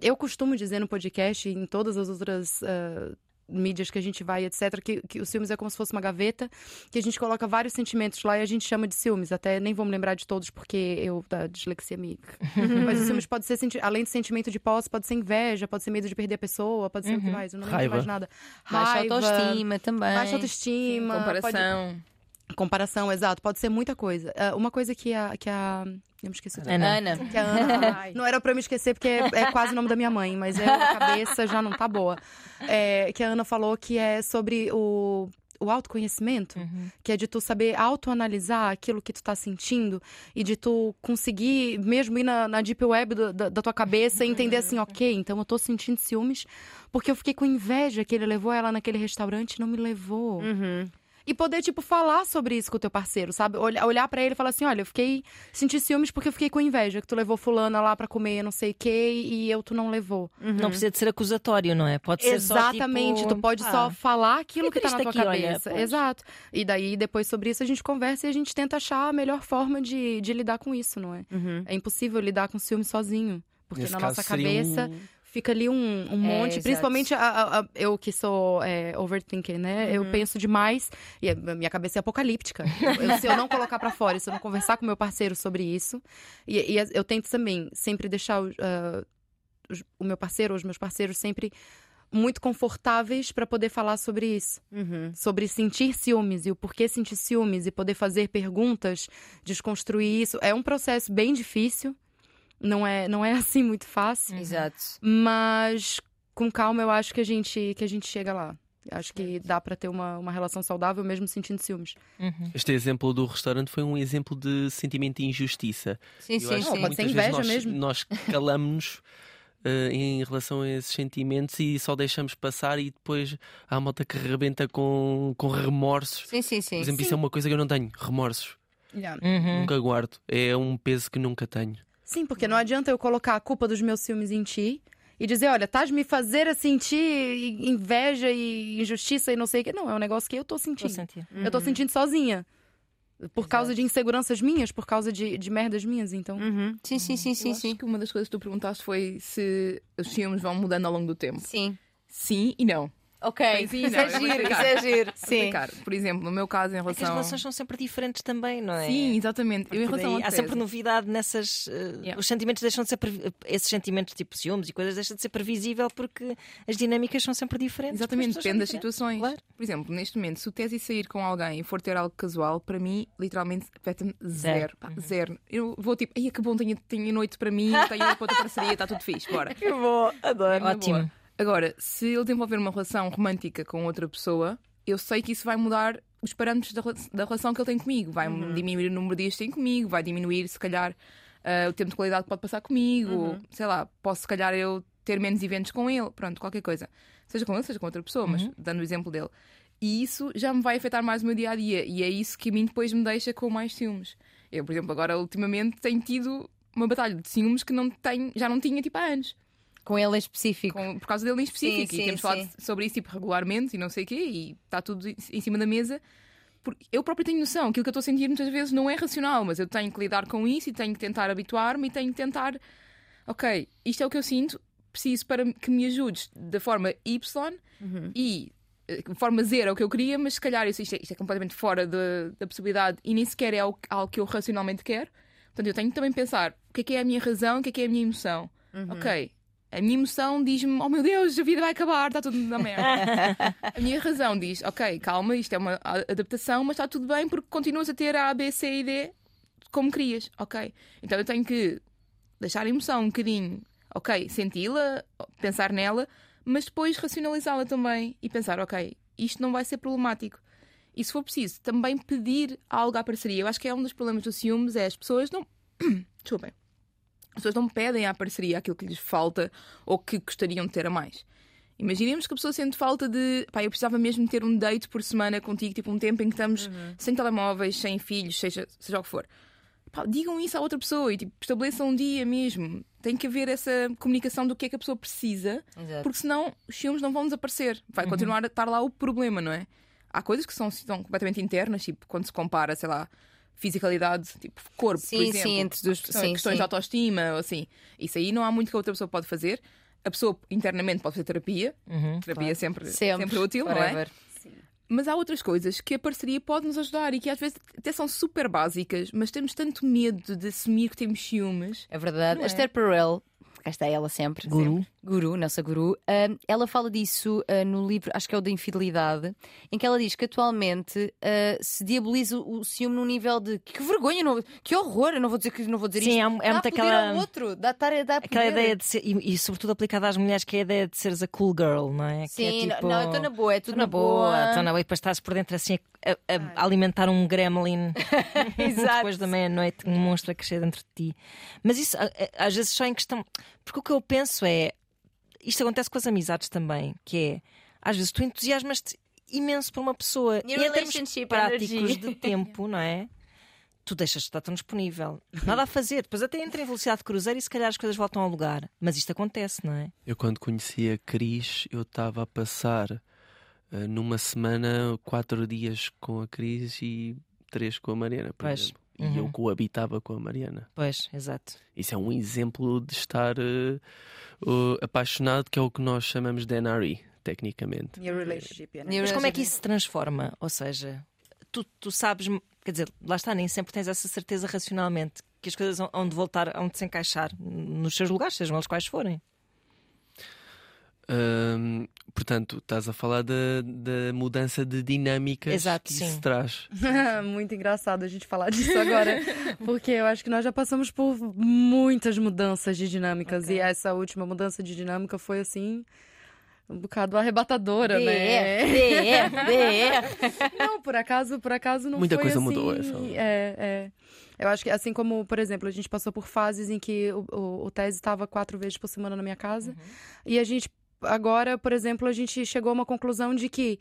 Eu costumo dizer no podcast e em todas as outras uh, mídias que a gente vai, etc., que, que os ciúmes é como se fosse uma gaveta, que a gente coloca vários sentimentos lá e a gente chama de ciúmes. Até nem vou me lembrar de todos porque eu da dislexia me. Mas os ciúmes pode ser, além de sentimento de posse, pode ser inveja, pode ser medo de perder a pessoa, pode ser o que mais. Eu não lembro Raiva. mais nada. Baixa Raiva, autoestima também. Baixa autoestima. Comparação. pode- Comparação, exato. Pode ser muita coisa. Ah, uma coisa que a. Que a... Eu me esqueci. do- Ana. Ana. que a Ana. Não era pra eu me esquecer, porque é, é quase o nome da minha mãe, mas é, a cabeça já não tá boa. É, que a Ana falou que é sobre o, o autoconhecimento, que é de tu saber autoanalisar aquilo que tu tá sentindo e de tu conseguir mesmo ir na, na deep web do- da, da tua cabeça e entender assim, ok, então eu tô sentindo ciúmes porque eu fiquei com inveja que ele levou ela naquele restaurante e não me levou. Uhum. E poder, tipo, falar sobre isso com o teu parceiro, sabe? Olhar, olhar para ele e falar assim: olha, eu fiquei. Senti ciúmes porque eu fiquei com inveja, que tu levou fulana lá pra comer não sei o quê e eu tu não levou. Não precisa de ser acusatório, não é? Pode ser Exatamente, só tipo... tu pode ah, só falar aquilo que que tá na tua aqui, olha, cabeça. pois. Exato. E daí, depois sobre isso, a gente conversa e a gente tenta achar a melhor forma de, de lidar com isso, não é? Uhum. É impossível lidar com ciúme sozinho. Porque Nesse na nossa cabeça um- fica ali um, um É, monte. exato. Principalmente a- a- a- eu que sou é, overthinker, né? Eu penso demais e minha cabeça é apocalíptica. Eu- se eu não colocar pra fora, se eu não conversar com meu parceiro sobre isso, e, e eu tento também sempre deixar o, os- o meu parceiro ou os meus parceiros sempre muito confortáveis pra poder falar sobre isso Uhum. sobre sentir ciúmes e o porquê sentir ciúmes e poder fazer perguntas, desconstruir isso. É um processo bem difícil, não é, não é assim muito fácil, Exato. mas com calma eu acho que a gente, que a gente chega lá. Acho que dá pra ter uma, uma relação saudável mesmo sentindo ciúmes. uhum. Este exemplo do restaurante foi um exemplo de sentimento de injustiça. Sim, Eu sim, acho que sim. pode ser muitas vezes inveja nós, mesmo. Nós calamos-nos eh, em relação a esses sentimentos e só deixamos passar e depois há a malta que rebenta com, com remorsos. Sim, sim, sim. Por exemplo, isso é uma coisa que eu não tenho, remorsos. Uhum. Nunca guardo. É um peso que nunca tenho. Sim, porque não adianta eu colocar a culpa dos meus ciúmes em ti e dizer, olha, estás me fazer a sentir inveja e injustiça e não sei o que. Não, é um negócio que eu tô Vou sentindo. sentir. Eu tô sentindo sozinha. Por causa de inseguranças minhas, por causa de, de merdas minhas, então. Uhum. Sim, sim, sim, sim, Eu acho sim. que uma das coisas que tu perguntaste foi se os ciúmes vão mudando ao longo do tempo. Sim. Sim e não. Ok. Sim, isso não, é giro, isso é giro. Sim. Por exemplo, no meu caso, em É que as relação. relações são sempre diferentes também, não é? Sim, exatamente. Eu, em relação daí há sempre novidade nessas. eh, Yeah. Os sentimentos deixam de ser. previ- Esses sentimentos tipo ciúmes e coisas deixam de ser previsível porque as dinâmicas são sempre diferentes. as Exatamente, depende das situações. Claro. Por exemplo, neste momento, se o Tese sair com alguém e for ter algo casual, para mim, literalmente, afeta-me zero. Zero. Pá, zero. Eu vou tipo, ai, que bom, tenho, tenho noite para mim, tenho outra parceria, está tudo fixe, bora. Que bom, adoro. Ótimo. Agora, se ele desenvolver uma relação romântica com outra pessoa, eu sei que isso vai mudar os parâmetros da, da relação que ele tem comigo. Vai diminuir o número de dias que tem comigo, vai diminuir, se calhar, ah, o tempo de qualidade que pode passar comigo. Sei lá, posso, se calhar, eu ter menos eventos com ele. Pronto, qualquer coisa. Seja com ele, seja com outra pessoa, mas dando o exemplo dele. E isso já me vai afetar mais o meu dia a dia. E é isso que a mim depois me deixa com mais ciúmes. Eu, por exemplo, agora ultimamente tenho tido uma batalha de ciúmes que não tenho, já não tinha tipo há anos Com ele em específico. com- por causa dele em específico. Sim, e temos sim, falado sim. sobre isso tipo, regularmente e não sei o quê, e está tudo em cima da mesa. Porque eu próprio tenho noção, aquilo que eu estou a sentir muitas vezes não é racional, mas eu tenho que lidar com isso e tenho que tentar habituar-me e tenho que tentar, ok, isto é o que eu sinto, preciso para que me ajudes da forma Y Uhum. e eh, forma zero é o que eu queria, mas se calhar isso, isto, é, isto é completamente fora de- da possibilidade e nem sequer é algo, algo que eu racionalmente quero. Portanto, eu tenho que também pensar o que é que é a minha razão, o que é que é a minha emoção. Ok, a minha emoção diz-me: Oh meu Deus, a vida vai acabar, está tudo na merda. a minha razão diz: Ok, calma, isto é uma adaptação, mas está tudo bem porque continuas a ter a A, B, C e D como querias. Ok, então eu tenho que deixar a emoção um bocadinho, ok, senti-la, pensar nela, mas depois racionalizá-la também e pensar: Ok, isto não vai ser problemático. E se for preciso, também pedir algo à parceria. Eu acho que é um dos problemas dos ciúmes, é as pessoas não. Desculpem. As pessoas não pedem à parceria aquilo que lhes falta ou que gostariam de ter a mais. Imaginemos que a pessoa sente falta de. Pá, eu precisava mesmo ter um date por semana contigo, tipo um tempo em que estamos sem telemóveis, sem filhos, seja, seja o que for. Pá, digam isso à outra pessoa e tipo, estabeleçam um dia mesmo. Tem que haver essa comunicação do que é que a pessoa precisa, Exato. porque senão os ciúmes não vão desaparecer. Vai continuar a estar lá o problema, não é? há coisas que são, são completamente internas, tipo, quando se compara, sei lá, fisicalidade, tipo, corpo, por Sim, exemplo. sim, entre dos. questões, Sim, questões sim. de autoestima, ou assim. Isso aí não há muito que a outra pessoa pode fazer. A pessoa internamente pode fazer terapia. Uhum, terapia claro. é sempre, Sempre, sempre útil, não é? forever. Mas há outras coisas que a parceria pode nos ajudar e que às vezes até são super básicas, mas temos tanto medo de assumir que temos ciúmes. É verdade. Não A é? Esther Perel, cá está ela sempre. Guru. Guru, nossa guru, ah, ela fala disso ah, no livro, acho que é o da Infidelidade, em que ela diz que atualmente ah, se diaboliza o, o ciúme num nível de que vergonha, não- que horror, eu não vou dizer, que- não vou dizer Sim, isto. há, é dá muito aquela. ao outro, dá, dá, dá Aquela ideia de ser, e, e sobretudo aplicada às mulheres, que é a ideia de seres a cool girl, não é? Que Sim, é não- tipo, não, eu estou na boa, é tudo "Tô na boa, estou na boa, e depois estás por dentro assim a, a- a alimentar um gremlin Exato. depois da meia-noite, um monstro a crescer dentro de ti. Mas isso às vezes só em questão. Porque o que eu penso é. Isto acontece com as amizades também, que é às vezes tu entusiasmas-te imenso por uma pessoa e em termos práticos energy. de tempo, não é? Tu deixas de estar tão disponível. Nada a fazer. Depois até entra em velocidade de cruzeiro e se calhar as coisas voltam ao lugar. Mas isto acontece, não é? Eu, quando conheci a Cris, eu estava a passar eh, numa semana quatro dias com a Cris e três com a Mariana, por Pois. exemplo. E Uhum. eu coabitava com a Mariana. Pois, exato. Isso é um exemplo de estar eh, uh, apaixonado, que é o que nós chamamos de NRE, tecnicamente. New relationship, yeah. New Mas como é que isso se transforma? Ou seja, tu, tu sabes, quer dizer, lá está, nem sempre tens essa certeza racionalmente que as coisas hão de voltar, hão de se encaixar nos seus lugares, sejam eles quais forem. Portanto, estás a falar da, da mudança de dinâmicas Exato, que sim. isso traz. Muito engraçado a gente falar disso agora, porque eu acho que nós já passamos por muitas mudanças de dinâmicas Ok. e essa última mudança de dinâmica foi assim um bocado arrebatadora, DR, né? DR, DR. Não, por acaso, por acaso não Muita foi coisa assim, mudou, essa- É, é. Eu acho que assim como, por exemplo, a gente passou por fases em que o, o, o Tese estava quatro vezes por semana na minha casa e a gente agora, por exemplo, a gente chegou a uma conclusão de que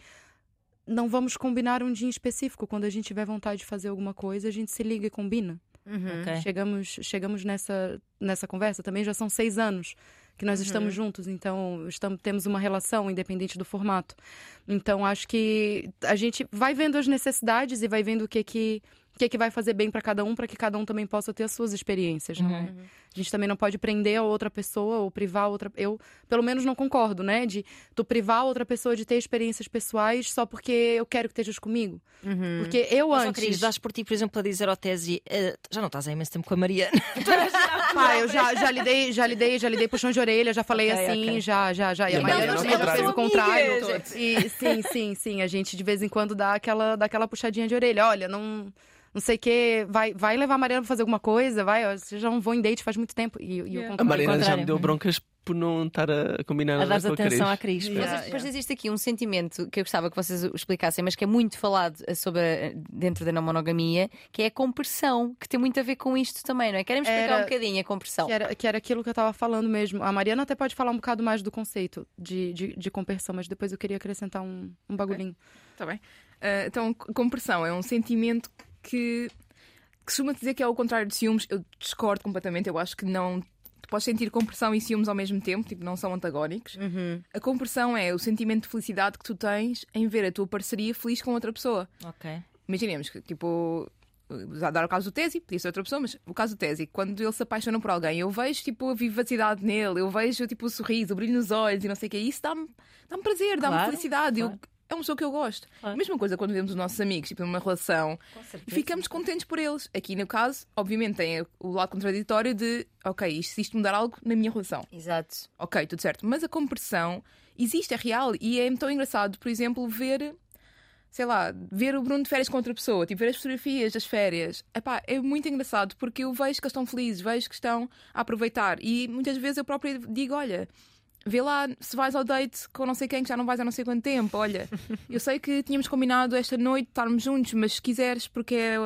não vamos combinar um dia em específico. Quando a gente tiver vontade de fazer alguma coisa, a gente se liga e combina. Uhum. Ok. Chegamos, chegamos nessa, nessa conversa também, já são seis anos que nós Uhum. estamos juntos, então estamos, temos uma relação independente do formato. Então acho que a gente vai vendo as necessidades e vai vendo o que que, o que, que vai fazer bem para cada um, para que cada um também possa ter as suas experiências. Uhum. né? A gente também não pode prender a outra pessoa ou privar a outra. Eu, pelo menos, não concordo, né? De tu privar a outra pessoa de ter experiências pessoais só porque eu quero que estejas comigo. Uhum. Porque eu Mas, antes. Cris, dás por ti, por exemplo, a dizer ao Tese, eh, já não estás há imenso tempo com a Mariana. Pá, eu já, já lidei, já lidei, já lidei puxão de orelha, já falei Ok, assim, ok. já, já, já. E a Mariana já fez o contrário. amigas. E sim, sim, sim. A gente de vez em quando dá aquela, dá aquela puxadinha de orelha. Olha, não. Não sei o que, vai, vai levar a Mariana pra fazer alguma coisa, vai, ó, vocês já não vão em date faz muito tempo. E, e Yeah. A. Mariana já me deu broncas por não estar a combinar A dar com a Cris. atenção à Cris. Yeah. Mas depois existe aqui um sentimento que eu gostava que vocês explicassem, mas que é muito falado sobre a- dentro da não monogamia, que é a compressão, que tem muito a ver com isto também, não é? Querem explicar Era- um bocadinho a compressão? Que era, que era aquilo que eu tava falando mesmo. A Mariana até pode falar um bocado mais do conceito de, de, de compersão, mas depois eu queria acrescentar um, um bagulhinho. Está bem? Ah, então, compressão é um sentimento que, que costuma dizer que é o contrário de ciúmes. Eu discordo completamente. Eu acho que não. Tu podes sentir compressão e ciúmes ao mesmo tempo, tipo, não são antagónicos. Uhum. A compressão é o sentimento de felicidade que tu tens em ver a tua parceria feliz com outra pessoa. Ok. Imaginemos que, tipo, a dar o caso do Tesi, podia ser outra pessoa, mas o caso do Tesi, quando ele se apaixona por alguém, eu vejo, tipo, a vivacidade nele, eu vejo, tipo, o sorriso, o brilho nos olhos e não sei o que. Isso dá-me dá prazer, dá-me Claro, felicidade. Eu- claro. É uma pessoa que eu gosto. Claro. Mesma coisa quando vemos os nossos amigos, tipo, numa relação, e ficamos contentes por eles. Aqui, no caso, obviamente, tem o lado contraditório de, ok, isto, se isto mudar algo na minha relação. Exato. Ok, tudo certo. Mas a compressão existe, é real. E é tão engraçado, por exemplo, ver, sei lá, ver o Bruno de férias com outra pessoa, tipo, ver as fotografias das férias. Epá, é muito engraçado porque eu vejo que eles estão felizes, vejo que estão a aproveitar. E muitas vezes eu própria digo: olha. Vê lá se vais ao date com não sei quem que já não vais há não sei quanto tempo. Olha, eu sei que tínhamos combinado esta noite estarmos juntos, mas se quiseres, porque é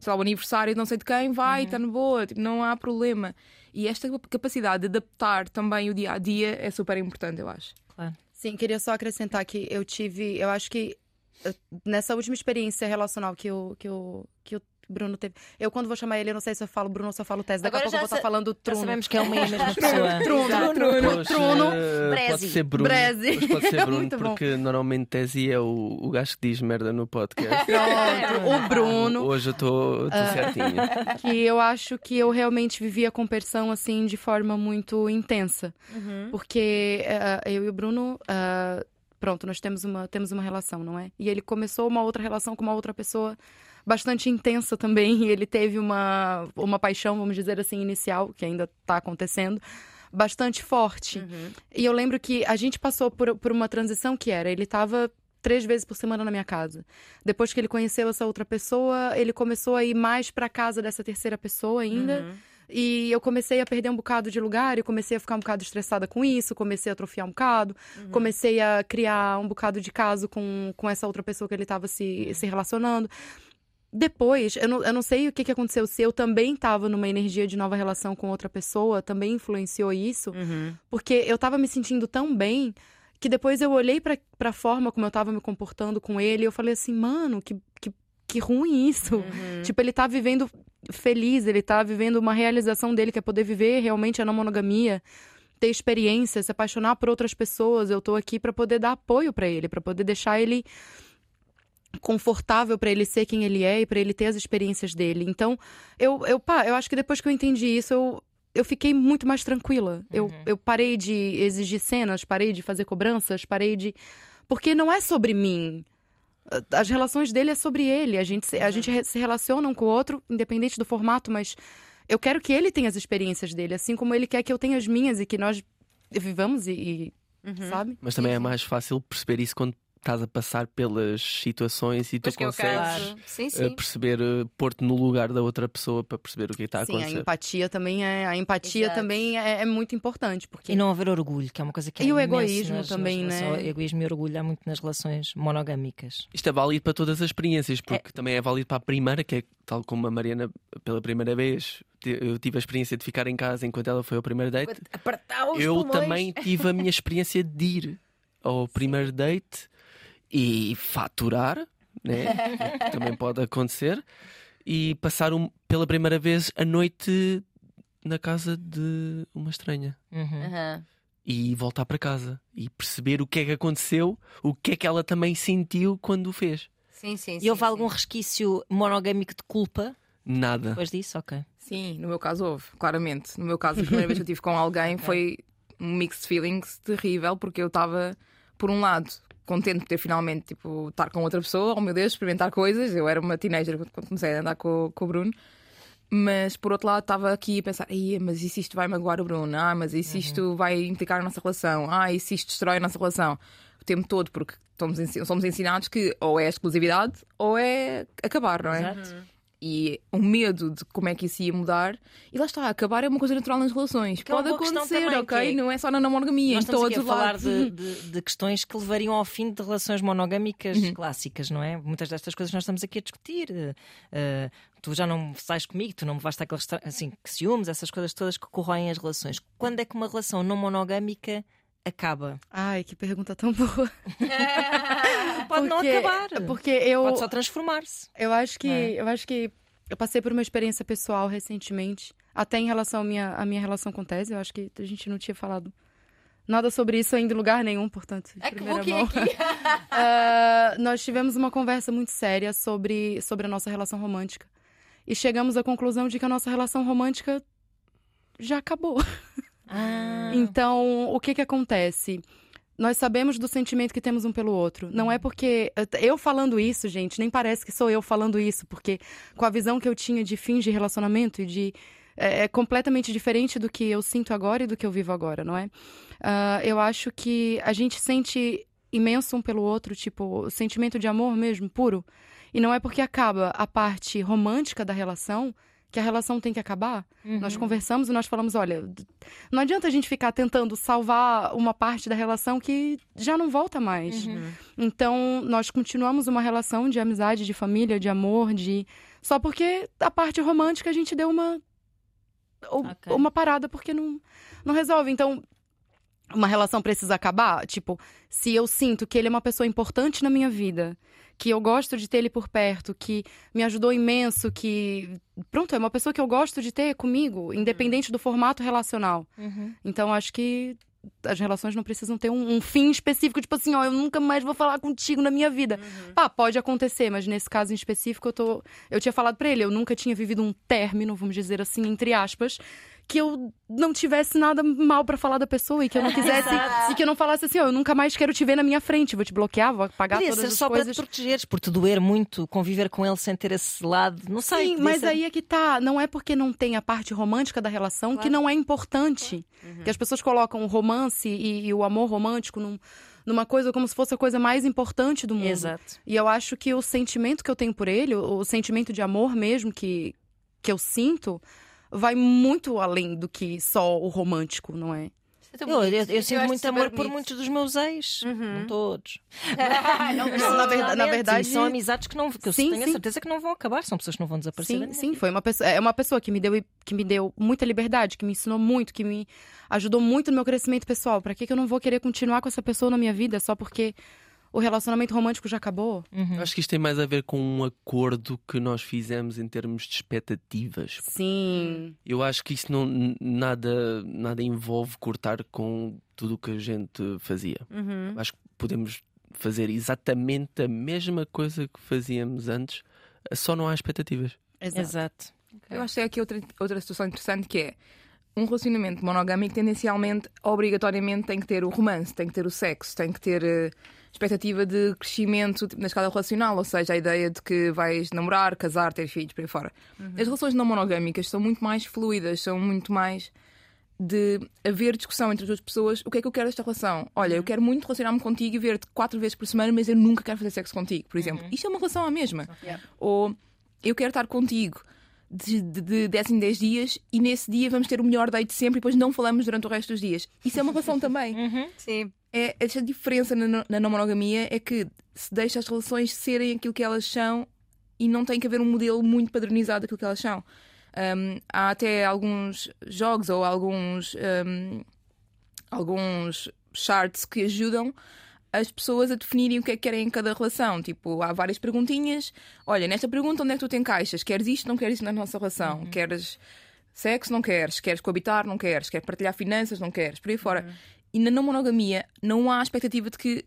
sei lá, o aniversário de não sei de quem, vai, está na boa, tipo, não há problema. E esta capacidade de adaptar também o dia a dia é super importante, eu acho. Claro. Sim, queria só acrescentar que eu tive, eu acho que eh, nessa última experiência relacional que eu, que eu, que eu, Bruno teve. Eu, quando vou chamar ele, eu não sei se eu falo Bruno ou se eu falo Tese. Daqui Agora a pouco eu já vou estar sa- falando Já Truno. sabemos que é uma e mesma pessoa. Truno, Truno, Pois, Truno. eh, Brezi. Pode ser Bruno. Brezi. Pode ser Bruno, Muito bom. porque normalmente Tesi é o, o gajo que diz merda no podcast. Pronto, o Bruno. Hoje eu estou Ah. certinha. que eu acho que eu realmente vivia a competição assim de forma muito intensa. Uhum. Porque eh, eu e o Bruno, eh, pronto, nós temos uma, temos uma relação, não é? E ele começou uma outra relação com uma outra pessoa bastante intensa também. E ele teve uma, uma paixão, vamos dizer assim, inicial, que ainda está acontecendo, bastante forte. Uhum. E eu lembro que a gente passou por, por uma transição que era, ele estava três vezes por semana na minha casa. Depois que ele conheceu essa outra pessoa, ele começou a ir mais para casa dessa terceira pessoa ainda. Uhum. E eu comecei a perder um bocado de lugar, e comecei a ficar um bocado estressada com isso, comecei a atrofiar um bocado, comecei a criar um bocado de caso com, com essa outra pessoa que ele estava se, se relacionando. Depois, eu não, eu não sei o que, que aconteceu, se eu também estava numa energia de nova relação com outra pessoa, também influenciou isso, Uhum. porque eu tava me sentindo tão bem que depois eu olhei pra, pra forma como eu tava me comportando com ele e eu falei assim, mano, que, que, que ruim isso. Uhum. Tipo, ele tá vivendo feliz, ele tá vivendo uma realização dele, que é poder viver realmente a não monogamia, ter experiência, se apaixonar por outras pessoas. Eu tô aqui pra poder dar apoio pra ele, pra poder deixar ele confortável pra ele ser quem ele é e pra ele ter as experiências dele. Então, eu, eu, pá, eu acho que depois que eu entendi isso, eu, eu fiquei muito mais tranquila. Eu, eu parei de exigir cenas, parei de fazer cobranças, parei de. Porque não é sobre mim. As relações dele é sobre ele. A gente, se- a gente se relaciona um com o outro, independente do formato, mas eu quero que ele tenha as experiências dele, assim como ele quer que eu tenha as minhas e que nós vivamos e. e- Uhum. Sabe? Mas também é mais fácil perceber isso quando estás a passar pelas situações e tu Pois que é consegues caso. Sim, eh, sim. perceber, eh, pôr-te no lugar da outra pessoa para perceber o que está a Sim, a acontecer. empatia também é. A empatia Exato. também é, é muito importante. Porque E não haver orgulho, que é uma coisa que é E o egoísmo nas- também, nas né? Egoísmo e orgulho há muito nas relações monogâmicas. Isto é válido para todas as experiências, porque também é válido para a primeira, que é tal como a Mariana, pela primeira vez, eu tive a experiência de ficar em casa enquanto ela foi ao primeiro date. Apertar os Eu pulmões. também tive a minha experiência de ir ao primeiro date e faturar, né? que também pode acontecer, e passar um- pela primeira vez a noite na casa de uma estranha. Uhum. Aham. E voltar para casa e perceber o que é que aconteceu, o que é que ela também sentiu quando o fez. Sim, sim. E houve sim, algum sim. resquício monogâmico de culpa Nada. depois disso? Ok. Sim, no meu caso houve, claramente. No meu caso, a primeira vez que eu estive com alguém foi um mixed feelings terrível, porque eu estava, por um lado, contente por ter finalmente tipo, estar com outra pessoa, oh meu Deus, experimentar coisas. Eu era uma teenager quando- comecei a andar com, com o Bruno. Mas por outro lado estava aqui a pensar, "Ia, mas e se isto vai magoar o Bruno? Ah, mas e se isto vai implicar a nossa relação? Ah, e se isto destrói a nossa relação? O tempo todo, porque somos, somos ensinados que ou é exclusividade ou é acabar, não é? Exato. E o medo de como é que isso ia mudar. E lá está, acabar é uma coisa natural nas relações. Que é Pode questão acontecer, também, ok? é- Não é só na monogamia, Nós em todos aqui a falar de, de- de questões que levariam ao fim de relações monogâmicas Uhum. clássicas, não é? Muitas destas coisas nós estamos aqui a discutir. Eh, tu já não sais comigo, tu não me vais estar aquele assim, que ciúmes, essas coisas todas que corroem as relações. Quando é que uma relação não monogâmica acaba? Ai, que pergunta tão boa. Pode não Porque- acabar. Porque eu. Pode só transformar-se. Eu acho que Não é? eu acho que eu passei por uma experiência pessoal recentemente, até em relação à minha, à minha relação com tese. Eu acho que a gente não tinha falado nada sobre isso ainda em lugar nenhum, portanto, de É que primeira bom mão. Ah, nós tivemos uma conversa muito séria sobre, sobre a nossa relação romântica. E chegamos à conclusão de que a nossa relação romântica já acabou. Ah, Então, o que que acontece? Nós sabemos do sentimento que temos um pelo outro. Não é porque. Eu falando isso, gente, nem parece que sou eu falando isso, porque com a visão que eu tinha de fins de relacionamento e de. É, é completamente diferente do que eu sinto agora e do que eu vivo agora, não é? Ah, eu acho que a gente sente imenso um pelo outro, tipo, sentimento de amor mesmo, puro. E não é porque acaba a parte romântica da relação que a relação tem que acabar. Nós conversamos e nós falamos: olha, não adianta a gente ficar tentando salvar uma parte da relação que já não volta mais. Então, nós continuamos uma relação de amizade, de família, de amor, de. Só porque a parte romântica a gente deu uma. o- Ok. Uma parada porque não, não resolve. Então, uma relação precisa acabar? Tipo, se eu sinto que ele é uma pessoa importante na minha vida, que eu gosto de ter ele por perto, que me ajudou imenso, que. Pronto, é uma pessoa que eu gosto de ter comigo, independente do formato relacional. Então, acho que as relações não precisam ter um, um fim específico, tipo assim, ó, eu nunca mais vou falar contigo na minha vida. Pá, pode acontecer, mas nesse caso em específico eu tô. Eu tinha falado pra ele, eu nunca tinha vivido um término, vamos dizer assim, entre aspas, que eu não tivesse nada mal pra falar da pessoa e que eu não quisesse. e que eu não falasse assim, ó, eu nunca mais quero te ver na minha frente, vou te bloquear, vou apagar Podia todas ser as só coisas. para te protegeres, por te doer muito, conviver com ele sem ter esse lado. Não sei. Sim, mas ser- aí é que tá. Não é porque não tem a parte romântica da relação que não é importante. Que as pessoas colocam o romance e, e o amor romântico num- numa coisa como se fosse a coisa mais importante do mundo. Exato. E eu acho que o sentimento que eu tenho por ele, o, o sentimento de amor mesmo que, que eu sinto, vai muito além do que só o romântico, não é? É Eu, eu, eu sinto muito amor por muitos dos meus ex. Não todos. Não, Não, na verdade- na verdade- São amizades que, não, que eu Sim, tenho a sim. certeza que não vão acabar. São pessoas que não vão desaparecer. Sim, sim, foi uma pessoa, é uma pessoa que me deu que me deu muita liberdade, que me ensinou muito, que me ajudou muito no meu crescimento pessoal. Pra que que eu não vou querer continuar com essa pessoa na minha vida só porque o relacionamento romântico já acabou? Eu acho que isto tem mais a ver com um acordo que nós fizemos em termos de expectativas. Sim. Eu acho que isso não nada, nada envolve cortar com tudo o que a gente fazia. Uhum. Acho que podemos fazer exatamente a mesma coisa que fazíamos antes, só não há expectativas. Exato. Exato. Eu acho que é aqui outra, outra situação interessante que é um relacionamento monogâmico tendencialmente, obrigatoriamente, tem que ter o romance, tem que ter o sexo, tem que ter eh, expectativa de crescimento tipo, na escala relacional, ou seja, a ideia de que vais namorar, casar, ter filhos, por aí fora. As relações não monogâmicas são muito mais fluidas, são muito mais de haver discussão entre as duas pessoas. O que é que eu quero desta relação? Olha, eu quero muito relacionar-me contigo e ver-te quatro vezes por semana, mas eu nunca quero fazer sexo contigo, por exemplo. Isto é uma relação à mesma. Ou eu quero estar contigo de, de, de 10 em 10 dias e nesse dia vamos ter o melhor date sempre e depois não falamos durante o resto dos dias. Isso é uma relação também. Sim. É, essa diferença na, na não monogamia é que se deixa as relações serem aquilo que elas são e não tem que haver um modelo muito padronizado daquilo que elas são. Um, há até alguns jogos ou alguns, um, alguns charts que ajudam as pessoas a definirem o que é que querem em cada relação. Tipo, há várias perguntinhas. Olha, nesta pergunta, onde é que tu te encaixas? Queres isto? Não queres isto na nossa relação? Queres sexo? Não queres? Queres coabitar? Não queres? Queres partilhar finanças? Não queres? Por aí fora. E na não monogamia, não há a expectativa de que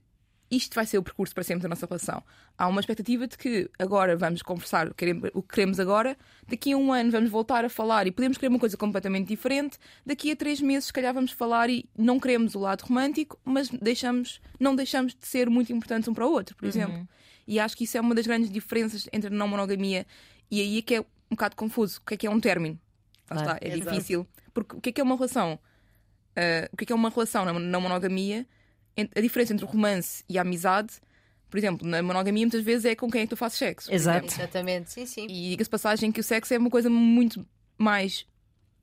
isto vai ser o percurso para sempre da nossa relação. Há uma expectativa de que agora vamos conversar o que queremos- agora, daqui a um ano vamos voltar a falar e podemos querer uma coisa completamente diferente, daqui a três meses, se calhar, vamos falar e não queremos o lado romântico, mas deixamos, não deixamos de ser muito importantes um para o outro, por exemplo. E acho que isso é uma das grandes diferenças entre a não monogamia e aí é que é um bocado confuso. O que é que é um término? Claro. está, é Exato. difícil. Porque o que é que é uma relação? Ah, o que é que é uma relação na não monogamia? A diferença entre o romance e a amizade, por exemplo, na monogamia muitas vezes é com quem é que tu fazes sexo. Exato. Exatamente, sim, sim. E diga-se de passagem que o sexo é uma coisa muito mais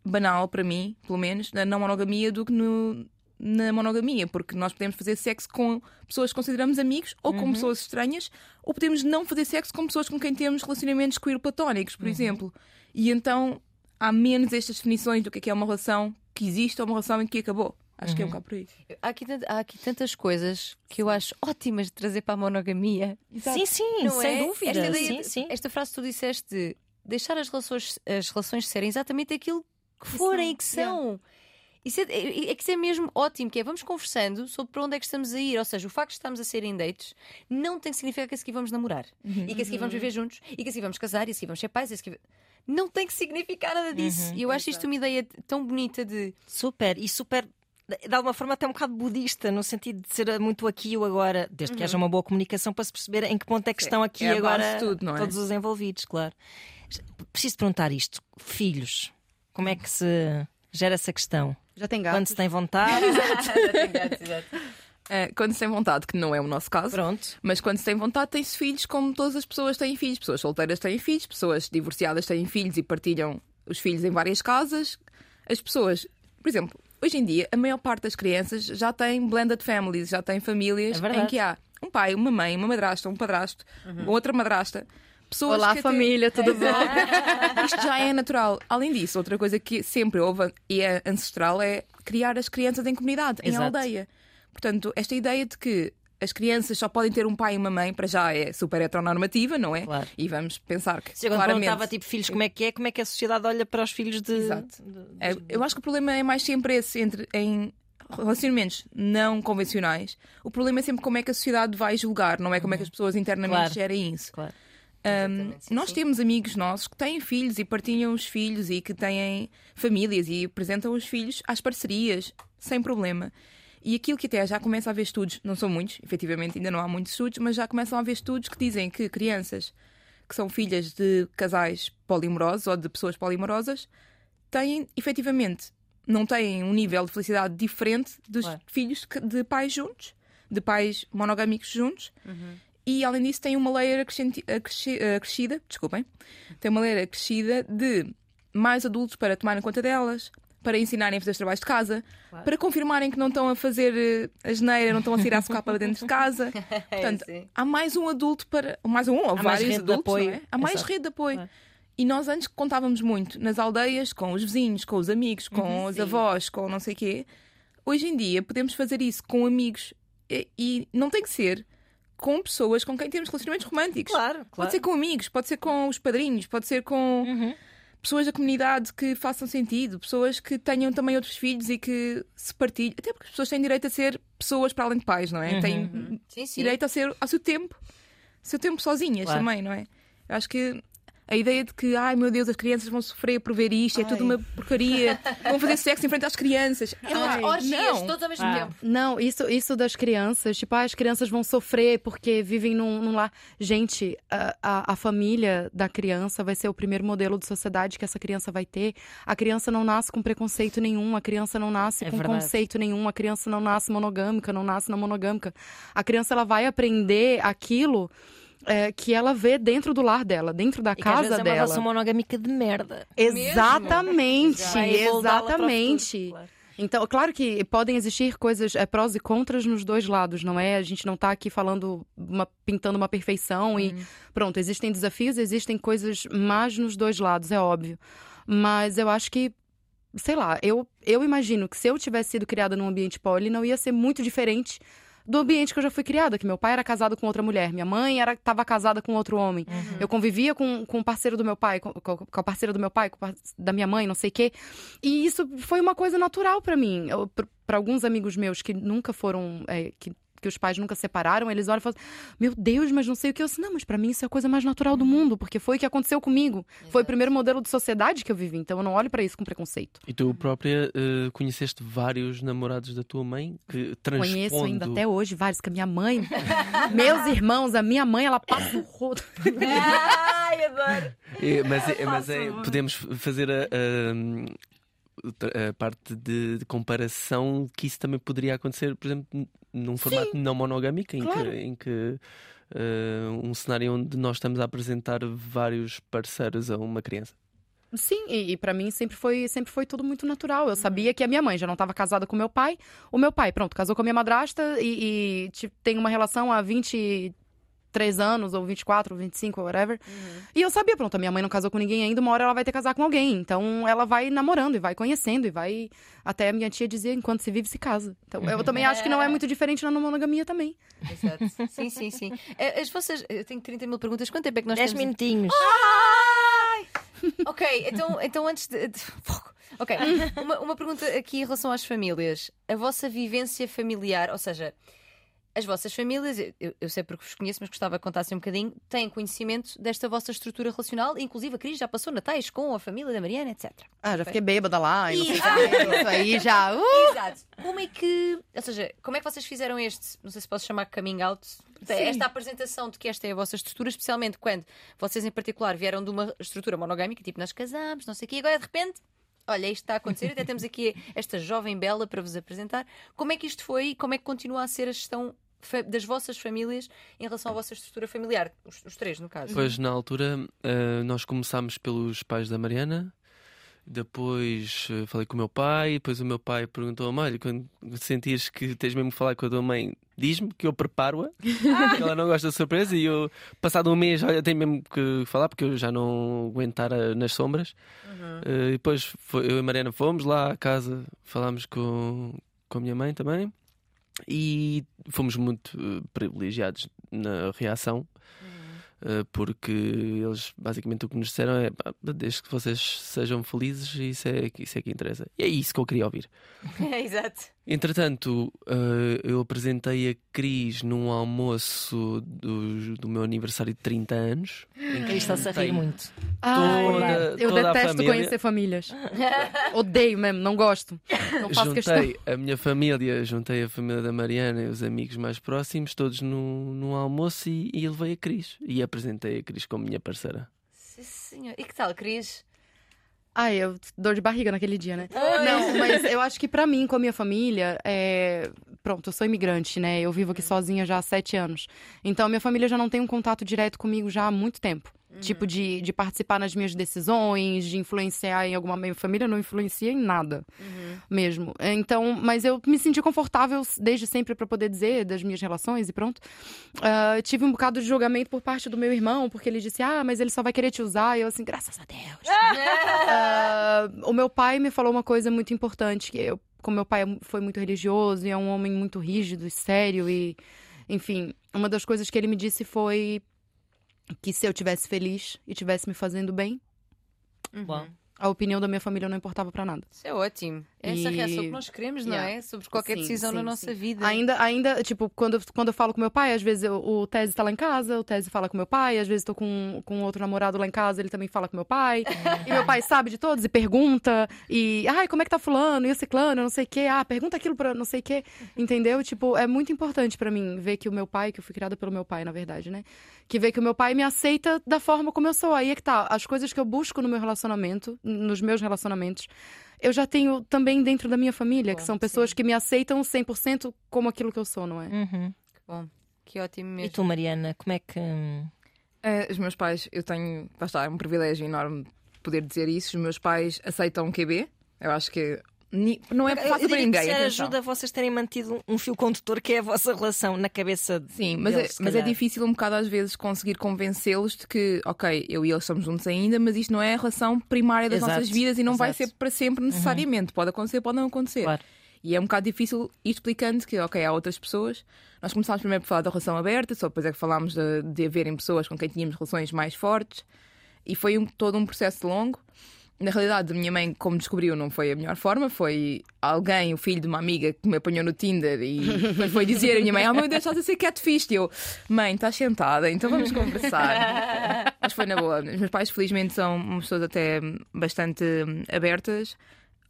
banal para mim, pelo menos, na não monogamia do que no- na monogamia, porque nós podemos fazer sexo com pessoas que consideramos amigos ou com pessoas estranhas, ou podemos não fazer sexo com pessoas com quem temos relacionamentos queer platónicos, por exemplo. E então há menos estas definições do que é que é uma relação que existe ou uma relação em que acabou. Acho que é um bocado por aí. Há aqui, há aqui tantas coisas que eu acho ótimas de trazer para a monogamia. Sim, sim, Não sem é? dúvida. Esta, sim, sim. esta frase que tu disseste de deixar as relações, as relações serem exatamente aquilo que forem e que são. Isso é, é, é que isso é mesmo ótimo, que é vamos conversando sobre para onde é que estamos a ir. Ou seja, o facto de estarmos a ser em dates não tem que significar que a seguir vamos namorar. E que a seguir vamos viver juntos. E que a seguir vamos casar. E a seguir vamos ser pais. E a seguir... Não tem que significar nada disso. E eu acho isto uma ideia tão bonita de Super, e super. De alguma forma, até um bocado budista, no sentido de ser muito aqui e o agora, desde que haja uma boa comunicação para se perceber em que ponto é que estão aqui é agora tudo, não é? todos os envolvidos, claro. Preciso perguntar isto: filhos, como é que se gera essa questão? Já tem Quando gato. se tem vontade? Ah, quando se tem vontade, que não é o nosso caso. Pronto. Mas quando se tem vontade, tem-se filhos como todas as pessoas têm filhos. Pessoas solteiras têm filhos, pessoas divorciadas têm filhos e partilham os filhos em várias casas. As pessoas, por exemplo, hoje em dia, a maior parte das crianças já tem blended families, já tem famílias É em que há um pai, uma mãe, uma madrasta, um padrasto, outra madrasta. pessoas Olá, família, tudo bom? Isto já é natural. Além disso, outra coisa que sempre houve e é ancestral é criar as crianças em comunidade, em Exato. aldeia. Portanto, esta ideia de que as crianças só podem ter um pai e uma mãe, para já é super heteronormativa, não é? Claro. E vamos pensar que. Quando claramente... perguntava tipo filhos como é que é, como é que a sociedade olha para os filhos de. Exato. É, eu acho que o problema é mais sempre esse entre em relacionamentos não convencionais. O problema é sempre como é que a sociedade vai julgar, não é como é que as pessoas internamente Claro. gerem isso. Claro. Um, sim, nós sim. temos amigos nossos que têm filhos e partilham os filhos e que têm famílias e apresentam os filhos às parcerias, sem problema. E aquilo que até já começa a haver estudos, não são muitos, efetivamente ainda não há muitos estudos, mas já começam a haver estudos que dizem que crianças que são filhas de casais polimorosos ou de pessoas polimorosas têm, efetivamente, não têm um nível de felicidade diferente dos Claro. filhos de pais juntos, de pais monogâmicos juntos. Uhum. E além disso, tem uma layer acrescida, desculpem, tem uma layer acrescida de mais adultos para tomarem conta delas, para ensinarem a fazer os trabalhos de casa, para confirmarem que não estão a fazer eh, a geneira, não estão a sair a socar para dentro de casa. Portanto, sim. há mais um adulto para. Mais um, ou mais vários rede de adultos, apoio. é? Há mais rede de apoio. Claro. E nós antes contávamos muito nas aldeias, com os vizinhos, com os amigos, com os sim. avós, com não sei o quê. Hoje em dia podemos fazer isso com amigos e, e não tem que ser com pessoas com quem temos relacionamentos românticos. Claro, claro. Pode ser com amigos, pode ser com os padrinhos, pode ser com Uhum. Pessoas da comunidade que façam sentido, pessoas que tenham também outros filhos e que se partilhem. Até porque as pessoas têm direito a ser pessoas para além de pais, não é? Uhum. Têm Sim, sim. direito a ser ao seu tempo, seu tempo sozinhas Claro. também, não é? Eu acho que a ideia de que, ai meu Deus, as crianças vão sofrer por ver isto, é tudo uma porcaria, vão fazer sexo em frente às crianças. É Todos, lá, orgias, não. todos ao mesmo Ah. tempo. Não, isso, isso das crianças, tipo, ah, as crianças vão sofrer porque vivem num, num lar. Gente, a, a, a família da criança vai ser o primeiro modelo de sociedade que essa criança vai ter. A criança não nasce com preconceito nenhum, a criança não nasce É com verdade. conceito nenhum, a criança não nasce monogâmica, não nasce não monogâmica. A criança ela vai aprender aquilo é, que ela vê dentro do lar dela, dentro da E que às vezes casa é uma dela. relação monogâmica de merda. Exatamente, exatamente. Então, claro que podem existir coisas, é, prós e contras nos dois lados, não é? A gente não tá aqui falando, uma- pintando uma perfeição e pronto, existem desafios, existem coisas más nos dois lados, é óbvio. Mas eu acho que, sei lá, eu, eu imagino que se eu tivesse sido criada num ambiente poli, não ia ser muito diferente do ambiente que eu já fui criada, que meu pai era casado com outra mulher, minha mãe era estava casada com outro homem. Eu convivia com, com o parceiro do meu pai, com, com, com a parceira do meu pai, com da minha mãe, não sei o quê. E isso foi uma coisa natural pra mim. Para alguns amigos meus que nunca foram. é, que, que os pais nunca separaram, eles olham e falam: Meu Deus, mas não sei o que. Eu disse: Não, mas pra mim isso é a coisa mais natural do mundo, porque foi o que aconteceu comigo. Foi o primeiro modelo de sociedade que eu vivi, então eu não olho pra isso com preconceito. E tu própria eh, conheceste vários namorados da tua mãe que transpondo... Conheço ainda até hoje vários, que a minha mãe, meus irmãos, a minha mãe, ela passa o rodo. Ai, adoro. É, mas é, mas é- podemos fazer a, a- a parte de, de comparação que isso também poderia acontecer, por exemplo, num formato não monogâmico, em claro. que, em que eh, um cenário onde nós estamos a apresentar vários parceiros a uma criança. Sim, e, e para mim sempre foi, sempre foi tudo muito natural. Eu sabia que a minha mãe já não estava casada com meu pai. O meu pai, pronto, casou com a minha madrasta e, e ti- tem uma relação há 23 anos, ou 24, ou 25, ou whatever. E eu sabia, pronto, a minha mãe não casou com ninguém ainda, uma hora ela vai ter que casar com alguém. Então ela vai namorando e vai conhecendo e vai. Até a minha tia dizia: enquanto se vive, se casa. Então eu também acho que não é muito diferente na monogamia também. Exato. Sim, sim, sim. Eh, As vossas. Eu tenho 30 mil perguntas. Quanto tempo é que nós 10 temos? minutinhos. Ok, então, então antes de. Ok, uma, uma pergunta aqui em relação às famílias. A vossa vivência familiar, ou seja, as vossas famílias, eu, eu sei porque vos conheço, mas gostava que contassem um bocadinho, têm conhecimento desta vossa estrutura relacional, inclusive a Cris já passou natais com a família da Mariana, etc. Ah, já fiquei bêbada lá. E não sei isso aí já. uh! Exato. Como é que. Ou seja, como é que vocês fizeram este, não sei se posso chamar coming out, esta apresentação de que esta é a vossa estrutura, especialmente quando vocês em particular vieram de uma estrutura monogâmica, tipo nós casamos, não sei o quê, e agora de repente. Olha, isto está a acontecer, até temos aqui esta jovem bela para vos apresentar. Como é que isto foi e como é que continua a ser a gestão das vossas famílias em relação à vossa estrutura familiar? Os, os três, no caso. Pois na altura eh, nós começámos pelos pais da Mariana Depois eh, falei com o meu pai, depois o meu pai perguntou-me: Olha, quando sentires que tens mesmo que falar com a tua mãe, diz-me que eu preparo-a. que ela não gosta de surpresa. E eu, passado um mês, olha, tenho mesmo que falar, porque eu já não aguentar a- nas sombras. Eh, e depois foi- eu e a Mariana fomos lá à casa, falámos com, com a minha mãe também. E fomos muito eh, privilegiados na reação. Uh, porque eles basicamente o que nos disseram é "Pá, desde que vocês sejam felizes, isso é, isso é que interessa. E é isso que eu queria ouvir. Exato. Entretanto, uh, eu apresentei a Cris num almoço do, do meu aniversário de 30 anos. Cris está-se a rir muito. Ai, Toda- eu toda a detesto família. conhecer famílias. Odeio mesmo, não gosto. Não faço questão. Juntei a minha família, juntei a família da Mariana e os amigos mais próximos, todos num, num almoço e, e levei a Cris. E apresentei a Cris como minha parceira. Sim, senhor. E que tal, Cris? Ai, eu dor de barriga naquele dia, né? Não, mas eu acho que pra mim, com a minha família, é... pronto, eu sou imigrante, né? Eu vivo aqui sozinha já há sete anos. Então, minha família já não tem um contato direto comigo já há muito tempo. Tipo, de, de participar nas minhas decisões, de influenciar em alguma. Minha família não influencia em nada mesmo. Então, mas eu me senti confortável desde sempre pra poder dizer das minhas relações e pronto. Ah, tive um bocado de julgamento por parte do meu irmão, porque ele disse: Ah, mas ele só vai querer te usar. E eu, assim, graças a Deus. Ah, o meu pai me falou uma coisa muito importante, que eu, como meu pai foi muito religioso e é um homem muito rígido e sério e, enfim, uma das coisas que ele me disse foi que se eu tivesse feliz e tivesse me fazendo bem, Bom. a opinião da minha família não importava pra nada. Isso é ótimo. É essa E- reação que nós queremos, não Yeah. é? Sobre qualquer Sim, decisão na sim, nossa sim. vida. Ainda, ainda, tipo, quando, eu- quando eu falo com meu pai, às vezes eu- o Tese tá lá em casa, o Tese fala com meu pai, às vezes tô com, com outro namorado lá em casa, ele também fala com meu pai. e meu pai sabe de todos e pergunta. E, ai, como é que tá fulano? E o ciclano? Não sei o quê. Ah, pergunta aquilo pra não sei o quê. Entendeu? Tipo, é muito importante pra mim ver que o meu pai, que eu fui criada pelo meu pai, na verdade, né? Que vê que o meu pai me aceita da forma como eu sou. Aí é que tá. As coisas que eu busco no meu relacionamento, nos meus relacionamentos, eu já tenho também dentro da minha família, que Bom, são pessoas que me aceitam 100% como aquilo que eu sou, não é? Uhum. Bom, que ótimo E mesmo. tu, Mariana, como é que. Eh, os meus pais, eu tenho, está, é um privilégio enorme poder dizer isso. Os meus pais aceitam QB. Eu acho que ni- não é fácil para ninguém. isso ajuda a vocês terem mantido um fio condutor que é a vossa relação na cabeça de Sim, mas, deles, é, mas é difícil um bocado às vezes conseguir convencê-los de que, ok, eu e eles estamos juntos ainda, mas isto não é a relação primária das Exato, nossas vidas e não vai exato. ser para sempre necessariamente. Pode acontecer, pode não acontecer. Claro. E é um bocado difícil ir explicando que, ok, há outras pessoas. Nós começámos primeiro por falar da relação aberta, só depois é que falámos de, de haverem pessoas com quem tínhamos relações mais fortes. E foi um- todo um processo longo. Na realidade, a minha mãe, como descobriu, não foi a melhor forma. Foi alguém, o filho de uma amiga, que me apanhou no Tinder e foi dizer a minha mãe: Oh meu Deus, estás a ser catfish. E eu, mãe, estás sentada, então vamos conversar. Mas foi na boa. Os meus pais, felizmente, são pessoas até bastante abertas.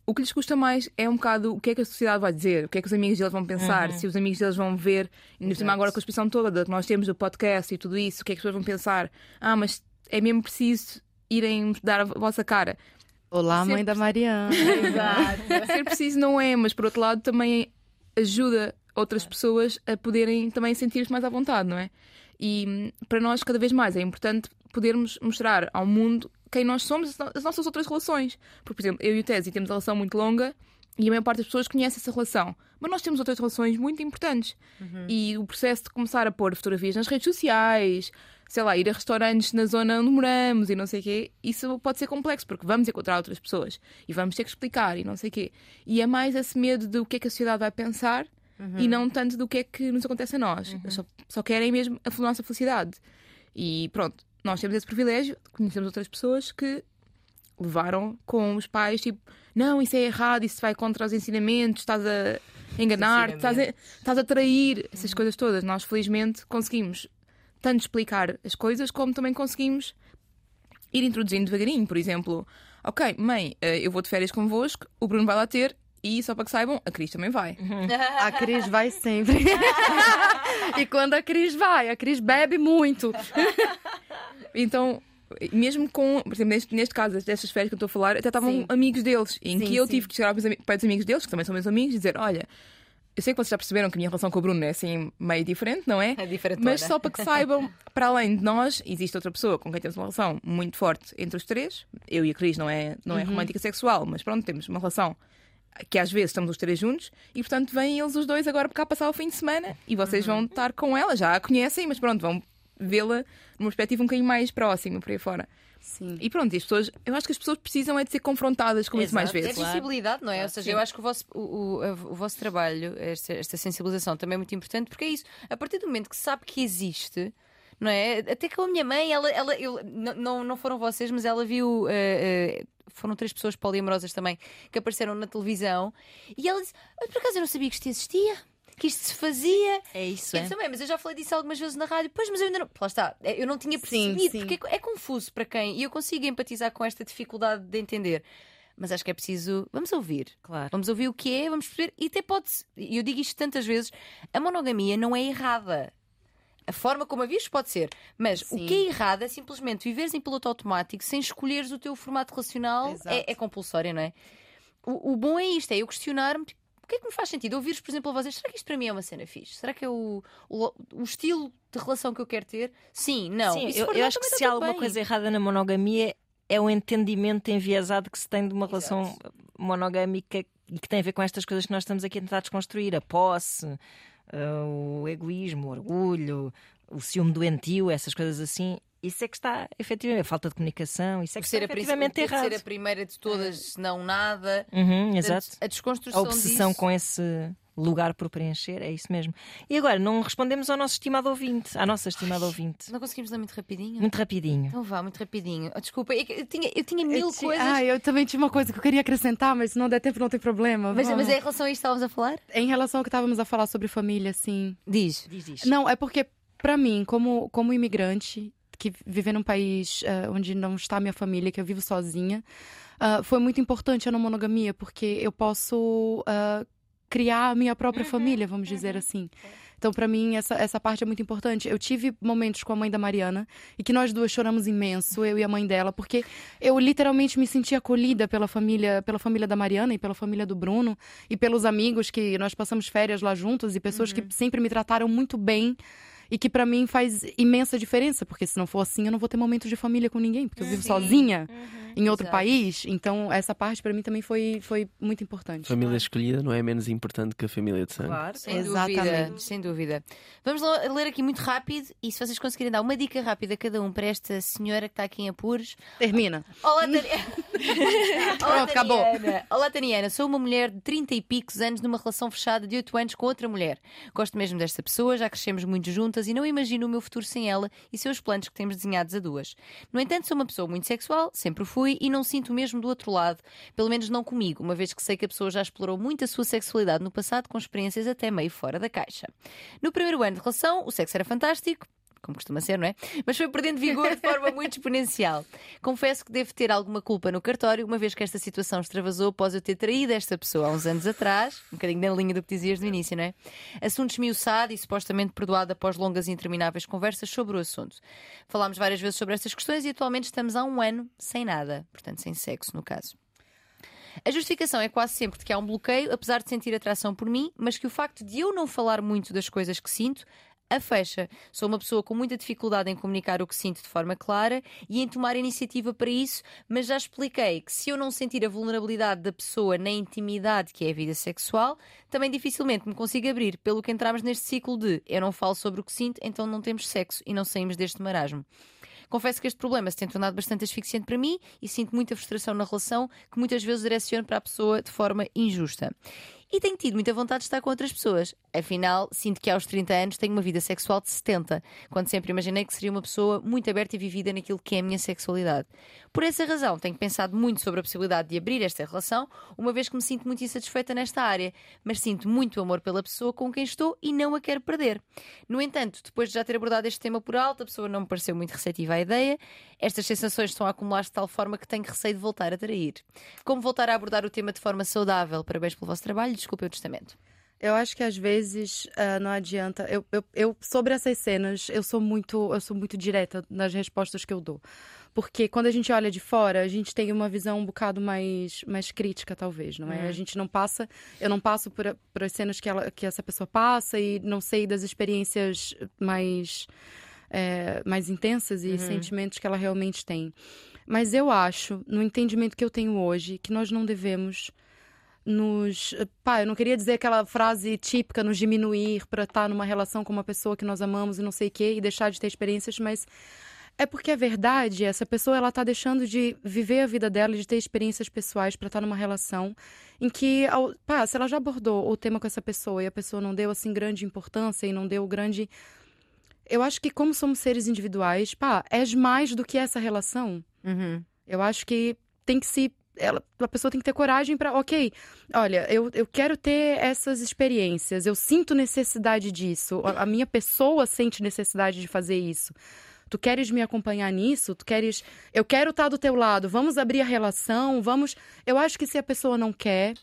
O que lhes custa mais é um bocado o que é que a sociedade vai dizer, o que é que os amigos deles vão pensar, se os amigos deles vão ver, e ainda por cima agora com a expressão toda que nós temos do podcast e tudo isso, o que é que as pessoas vão pensar? Ah, mas é mesmo preciso irem dar a vossa cara. Olá, Sempre- mãe da Mariana. Exato. Ser preciso não é, mas por outro lado também ajuda outras pessoas a poderem também sentir-se mais à vontade, não é? E hum, para nós, cada vez mais, é importante podermos mostrar ao mundo quem nós somos, as nossas outras relações. Porque, por exemplo, eu e o Tesi temos uma relação muito longa e a maior parte das pessoas conhece essa relação. Mas nós temos outras relações muito importantes. E o processo de começar a pôr fotografias nas redes sociais, sei lá, ir a restaurantes na zona onde moramos e não sei o quê, isso pode ser complexo, porque vamos encontrar outras pessoas e vamos ter que explicar e não sei o quê. E é mais esse medo do que é que a sociedade vai pensar e não tanto do que é que nos acontece a nós. Eles Só, só querem mesmo a nossa felicidade. E pronto, nós temos esse privilégio, conhecemos outras pessoas que levaram com os pais, tipo, não, isso é errado, isso vai contra os ensinamentos, estás a enganar, estás a, estás a trair, essas coisas todas. Nós, felizmente, conseguimos tanto explicar as coisas como também conseguimos ir introduzindo devagarinho. Por exemplo, ok, mãe, eh, eu vou de férias convosco, o Bruno vai lá ter. E só para que saibam, a Cris também vai. A Cris vai sempre. e quando a Cris vai, a Cris bebe muito. Então, mesmo com, por exemplo, neste, neste caso, destas férias que eu estou a falar, até estavam Sim. amigos deles, em Sim, que eu sim. tive que chegar para os, amigos deles, que também são meus amigos, e dizer: Olha, eu sei que vocês já perceberam que a minha relação com o Bruno é assim meio diferente, não é? É diferente. Mas só para que saibam, para além de nós, existe outra pessoa com quem temos uma relação muito forte entre os três. Eu e a Cris não é, não é romântica sexual, mas pronto, temos uma relação que às vezes estamos os três juntos e portanto vêm eles os dois agora para cá passar o fim de semana e vocês vão estar com ela, já a conhecem, mas pronto, vão vê-la numa perspectiva um bocadinho mais próxima por aí fora. Sim. E pronto, e as pessoas, eu acho que as pessoas precisam é de ser confrontadas com isso mais Exato. É vezes. visibilidade, não é? Ou seja, Sim. eu acho que o vosso, o, o- o vosso trabalho, esta, esta sensibilização também é muito importante, porque é isso. A partir do momento que se sabe que existe, não é? Até com a minha mãe, ela, ela eu, não- não, foram vocês, mas ela viu. eh, eh, foram três pessoas poliamorosas também que apareceram na televisão e ela disse: "Ah, Por acaso eu não sabia que isto existia, que isto se fazia. É isso, Eu é? também, mas eu já falei disso algumas vezes na rádio. Pois, mas eu ainda não. Lá está, é, eu não tinha Sim, percebido, sim. porque é, é confuso para quem. E eu consigo empatizar com esta dificuldade de entender. Mas acho que é preciso. Vamos ouvir. Claro. Vamos ouvir o que é, vamos perceber. E até pode. E eu digo isto tantas vezes: a monogamia não é errada. A forma como a vives pode ser. Mas o Sim. que é errado é simplesmente viveres em piloto automático sem escolheres o teu formato relacional. É, é compulsório, não é? O, o bom é isto: é eu questionar-me. O que é que me faz sentido? Ouvires, por exemplo, a vocês, será que isto para mim é uma cena fixe? Será que é o, o, o estilo de relação que eu quero ter? Sim, não. Sim, eu, eu acho que se há alguma bem. coisa errada na monogamia é o entendimento enviesado que se tem de uma relação Exato. monogâmica e que tem a ver com estas coisas que nós estamos aqui a tentar desconstruir: a posse, eh, o egoísmo, o orgulho, o ciúme doentio, essas coisas assim. Isso é que está, efetivamente, a falta de comunicação, isso é que ser, está a, efetivamente ter de errado. ser a primeira de todas, se não nada. Uhum, Portanto, exato. A A desconstrução obsessão disso. com esse lugar por preencher, é isso mesmo. E agora, não respondemos ao nosso estimado ouvinte, à nossa estimada ouvinte. Não conseguimos ler muito rapidinho? Muito rapidinho. Então vá, muito rapidinho. Oh, desculpa, é que eu tinha, eu tinha mil Eu ti- coisas. Ah, eu também tinha uma coisa que eu queria acrescentar, mas se não der tempo, não tem problema. mas, Vamos. mas é em relação a isto que estávamos a falar? Em relação ao que estávamos a falar sobre família, assim. Diz. Diz diz. Não, é porque, pra mim, como, como imigrante, que viver num país eh, onde não está minha família, que eu vivo sozinha, ah, foi muito importante a não monogamia, porque eu posso ah, criar a minha própria família, vamos dizer assim. Então, pra mim, essa, essa parte é muito importante. Eu tive momentos com a mãe da Mariana e que nós duas choramos imenso, eu e a mãe dela, porque eu literalmente me senti acolhida pela família, pela família da Mariana e pela família do Bruno e pelos amigos que nós passamos férias lá juntos e pessoas que sempre me trataram muito bem e que pra mim faz imensa diferença, porque se não for assim, eu não vou ter momentos de família com ninguém, porque eu vivo Sim. sozinha em outro Exato. país. Então, essa parte pra mim também foi, foi muito importante. Família escolhida não é menos importante que a família de sangue. Claro. Sem Exatamente. dúvida, sem dúvida. Vamos ler aqui muito rápido e se vocês conseguirem dar uma dica rápida a cada um para esta senhora que está aqui em apuros. Termina. Olá. Olá, Pronto, acabou. Taniana. Olá, Taniana. Sou uma mulher de 30 e picos anos numa relação fechada de 8 anos com outra mulher. Gosto mesmo desta pessoa, já crescemos muito juntas e não imagino o meu futuro sem ela e seus planos que temos desenhados a duas. No entanto, sou uma pessoa muito sexual, sempre fui e não sinto mesmo do outro lado, pelo menos não comigo, uma vez que sei que a pessoa já explorou muito a sua sexualidade no passado com experiências até meio fora da caixa. No primeiro ano de relação, o sexo era fantástico, como costuma ser, não é? Mas foi perdendo vigor de forma muito exponencial. Confesso que devo ter alguma culpa no cartório, uma vez que esta situação extravasou após eu ter traído esta pessoa há uns anos atrás, um bocadinho na linha do que dizias no início, não é? Assunto esmiuçado e supostamente perdoado após longas e intermináveis conversas sobre o assunto. Falámos várias vezes sobre estas questões e atualmente estamos há um ano sem nada, portanto, sem sexo, no caso. A justificação é quase sempre de que há um bloqueio, apesar de sentir atração por mim, mas que o facto de eu não falar muito das coisas que sinto a fecha. Sou uma pessoa com muita dificuldade em comunicar o que sinto de forma clara e em tomar iniciativa para isso, mas já expliquei que se eu não sentir a vulnerabilidade da pessoa na intimidade que é a vida sexual, também dificilmente me consigo abrir, pelo que entramos neste ciclo de eu não falo sobre o que sinto, então não temos sexo e não saímos deste marasmo. Confesso que este problema se tem tornado bastante asfixiante para mim e sinto muita frustração na relação que muitas vezes direciono para a pessoa de forma injusta. E tenho tido muita vontade de estar com outras pessoas. Afinal, sinto que aos 30 anos tenho uma vida sexual de 70, quando sempre imaginei que seria uma pessoa muito aberta e vivida naquilo que é a minha sexualidade. Por essa razão, tenho pensado muito sobre a possibilidade de abrir esta relação, uma vez que me sinto muito insatisfeita nesta área, mas sinto muito amor pela pessoa com quem estou e não a quero perder. No entanto, depois de já ter abordado este tema por alto, a pessoa não me pareceu muito receptiva à ideia. Estas sensações estão a acumular-se de tal forma que tenho receio de voltar a trair. Como voltar a abordar o tema de forma saudável? Parabéns pelo vosso trabalho desculpe o testamento. Eu acho que às vezes ah, não adianta. Eu, eu, eu- sobre essas cenas, eu sou muito, eu sou muito direta nas respostas que eu dou. Porque quando a gente olha de fora, a gente tem uma visão um bocado mais, mais crítica, talvez, não é? A gente não passa, eu não passo por, por as cenas que, ela, que essa pessoa passa e não sei das experiências mais, é, mais intensas e sentimentos que ela realmente tem. Mas eu acho, no entendimento que eu tenho hoje, que nós não devemos nos. Pá, eu não queria dizer aquela frase típica, nos diminuir para estar numa relação com uma pessoa que nós amamos e não sei o quê, e deixar de ter experiências, mas é porque é verdade, essa pessoa ela tá deixando de viver a vida dela, e de ter experiências pessoais para estar numa relação em que, ao- pá, se ela já abordou o tema com essa pessoa e a pessoa não deu assim grande importância e não deu grande. Eu acho que como somos seres individuais, pá, és mais do que essa relação. Uhum. Eu acho que tem que se. Ela, a pessoa tem que ter coragem para, ok, olha, eu, eu quero ter essas experiências, eu sinto necessidade disso, a, a minha pessoa sente necessidade de fazer isso. Tu queres me acompanhar nisso? Tu queres. Eu quero estar do teu lado, vamos abrir a relação, vamos. Eu acho que se a pessoa não quer,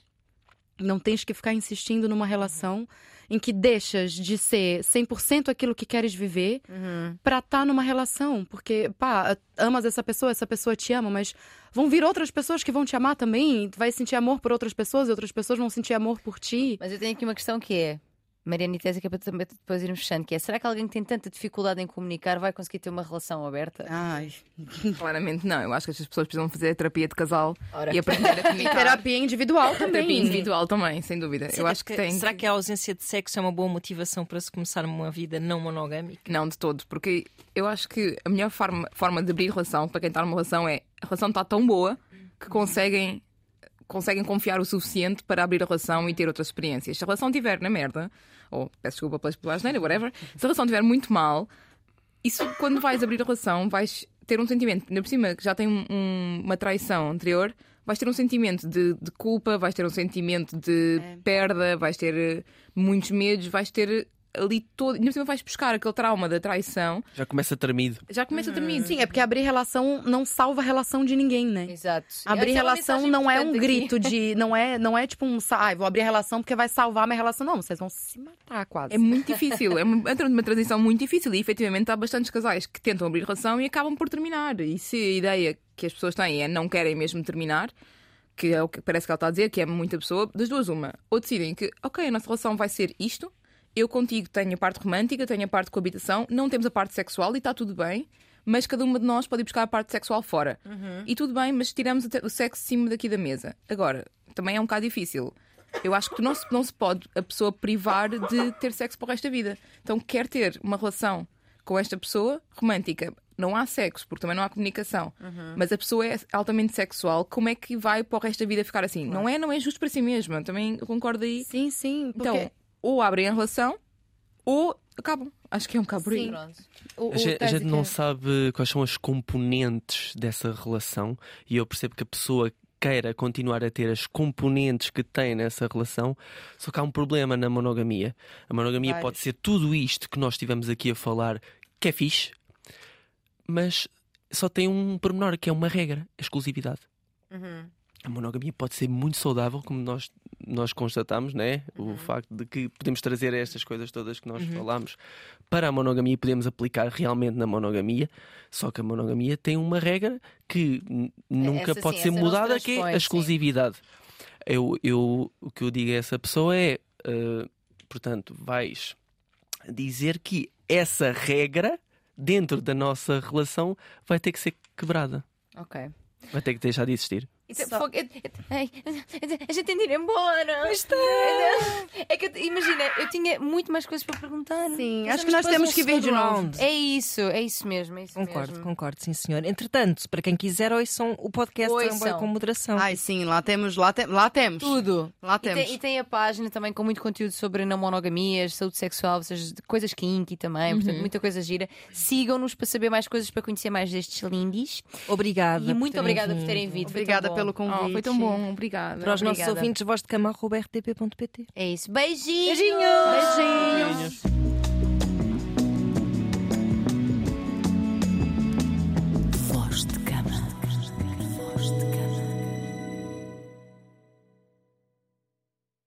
não tens que ficar insistindo numa relação em que deixas de ser 100% aquilo que queres viver Uhum. pra estar numa relação. Porque, pá, amas essa pessoa, essa pessoa te ama, mas vão vir outras pessoas que vão te amar também. Tu vai sentir amor por outras pessoas e outras pessoas vão sentir amor por ti. Mas eu tenho aqui uma questão que é. Mariana e que é para também depois irmos fechando, que é será que alguém que tem tanta dificuldade em comunicar vai conseguir ter uma relação aberta? Ai. Claramente não. Eu acho que estas pessoas precisam fazer terapia de casal Ora. e aprender a comunicar. Terapia individual também. Terapia individual também, sem dúvida. Eu acho que tem. Será que a ausência de sexo é uma boa motivação para se começar uma vida não monogâmica? Não, de todo, porque eu acho que a melhor forma, forma de abrir relação para quem está numa relação é a relação está tão boa que conseguem, conseguem confiar o suficiente para abrir a relação e ter outras experiências. Se a relação estiver na merda, ou peço desculpa pelas palavras, whatever, se a relação estiver muito mal, isso quando vais abrir a relação vais ter um sentimento, ainda por cima que já tem um- um- uma traição anterior, vais ter um sentimento de, de culpa, vais ter um sentimento de perda, vais ter eh, muitos medos, vais ter ali todo. Ainda por cima vais buscar aquele trauma da traição, Já começa tremido. já começa a dormir. Sim, é porque abrir relação não salva a relação de ninguém, né? Exato. Abrir Essa é uma relação mensagem não é um aqui. grito de. Não é, não é tipo um. Ai, vou abrir a relação porque vai salvar minha relação. Não, vocês vão se matar quase. É muito difícil, é uma, entra numa transição muito difícil e efetivamente há bastantes casais que tentam abrir relação e acabam por terminar. E se a ideia que as pessoas têm é não querem mesmo terminar, que é o que parece que ela está a dizer, que é muita pessoa, das duas, uma. Ou decidem que, ok, a nossa relação vai ser isto, eu contigo tenho a parte romântica, tenho a parte de coabitação, não temos a parte sexual e está tudo bem. Mas cada uma de nós pode ir buscar a parte sexual fora. E tudo bem, mas tiramos o sexo de cima daqui da mesa. Agora, também é um bocado difícil. Eu acho que não se, não se pode a pessoa privar de ter sexo para o resto da vida. Então, quer ter uma relação com esta pessoa romântica. Não há sexo, porque também não há comunicação. Mas a pessoa é altamente sexual. Como é que vai para o resto da vida ficar assim? Não é, não é justo para si mesma. Também concordo aí. Sim, sim. Então, ou abrem a relação ou acabam. Acho que é um bocado por aí. Sim. Pronto. o, A o gente, a gente não quer- sabe quais são as componentes dessa relação e eu percebo que a pessoa queira continuar a ter as componentes que tem nessa relação, só que há um problema na monogamia. A monogamia Vários. pode ser tudo isto que nós estivemos aqui a falar, que é fixe, mas só tem um pormenor que é uma regra, a exclusividade. Uhum. A monogamia pode ser muito saudável, como nós, nós constatamos, né? O facto de que podemos trazer estas coisas todas que nós falámos para a monogamia e podemos aplicar realmente na monogamia. Só que a monogamia tem uma regra que nunca essa pode sim, ser mudada, que é a sim. exclusividade. Eu, eu, o que eu digo a essa pessoa é, eh, portanto, vais dizer que essa regra dentro da nossa relação vai ter que ser quebrada. Ok. Vai ter que deixar de existir. É Só- A gente tem de ir embora. É que imagina, eu tinha muito mais coisas para perguntar. Sim, acho que nós temos um que vir de novo. É isso, é isso mesmo. É isso Concordo, mesmo. concordo, sim senhor. Entretanto, para quem quiser, ouçam o podcast Ouçam. também com moderação. Ai, sim, lá temos, lá, te, lá temos. Tudo. Lá E temos. tem, e tem a página também com muito conteúdo sobre não monogamias, saúde sexual, ou seja, coisas kinky também, Uhum. portanto, muita coisa gira. Sigam-nos para saber mais coisas, para conhecer mais destes lindis. Obrigada. E muito obrigada vindo. por terem vindo. Obrigada pelo convite. Oh, foi tão bom, obrigada. Para os obrigada. nossos ouvintes, voz de cama.rtp.pt. É isso. Beijinhos! Beijinhos! Beijinhos. Beijinhos. Voz de cama.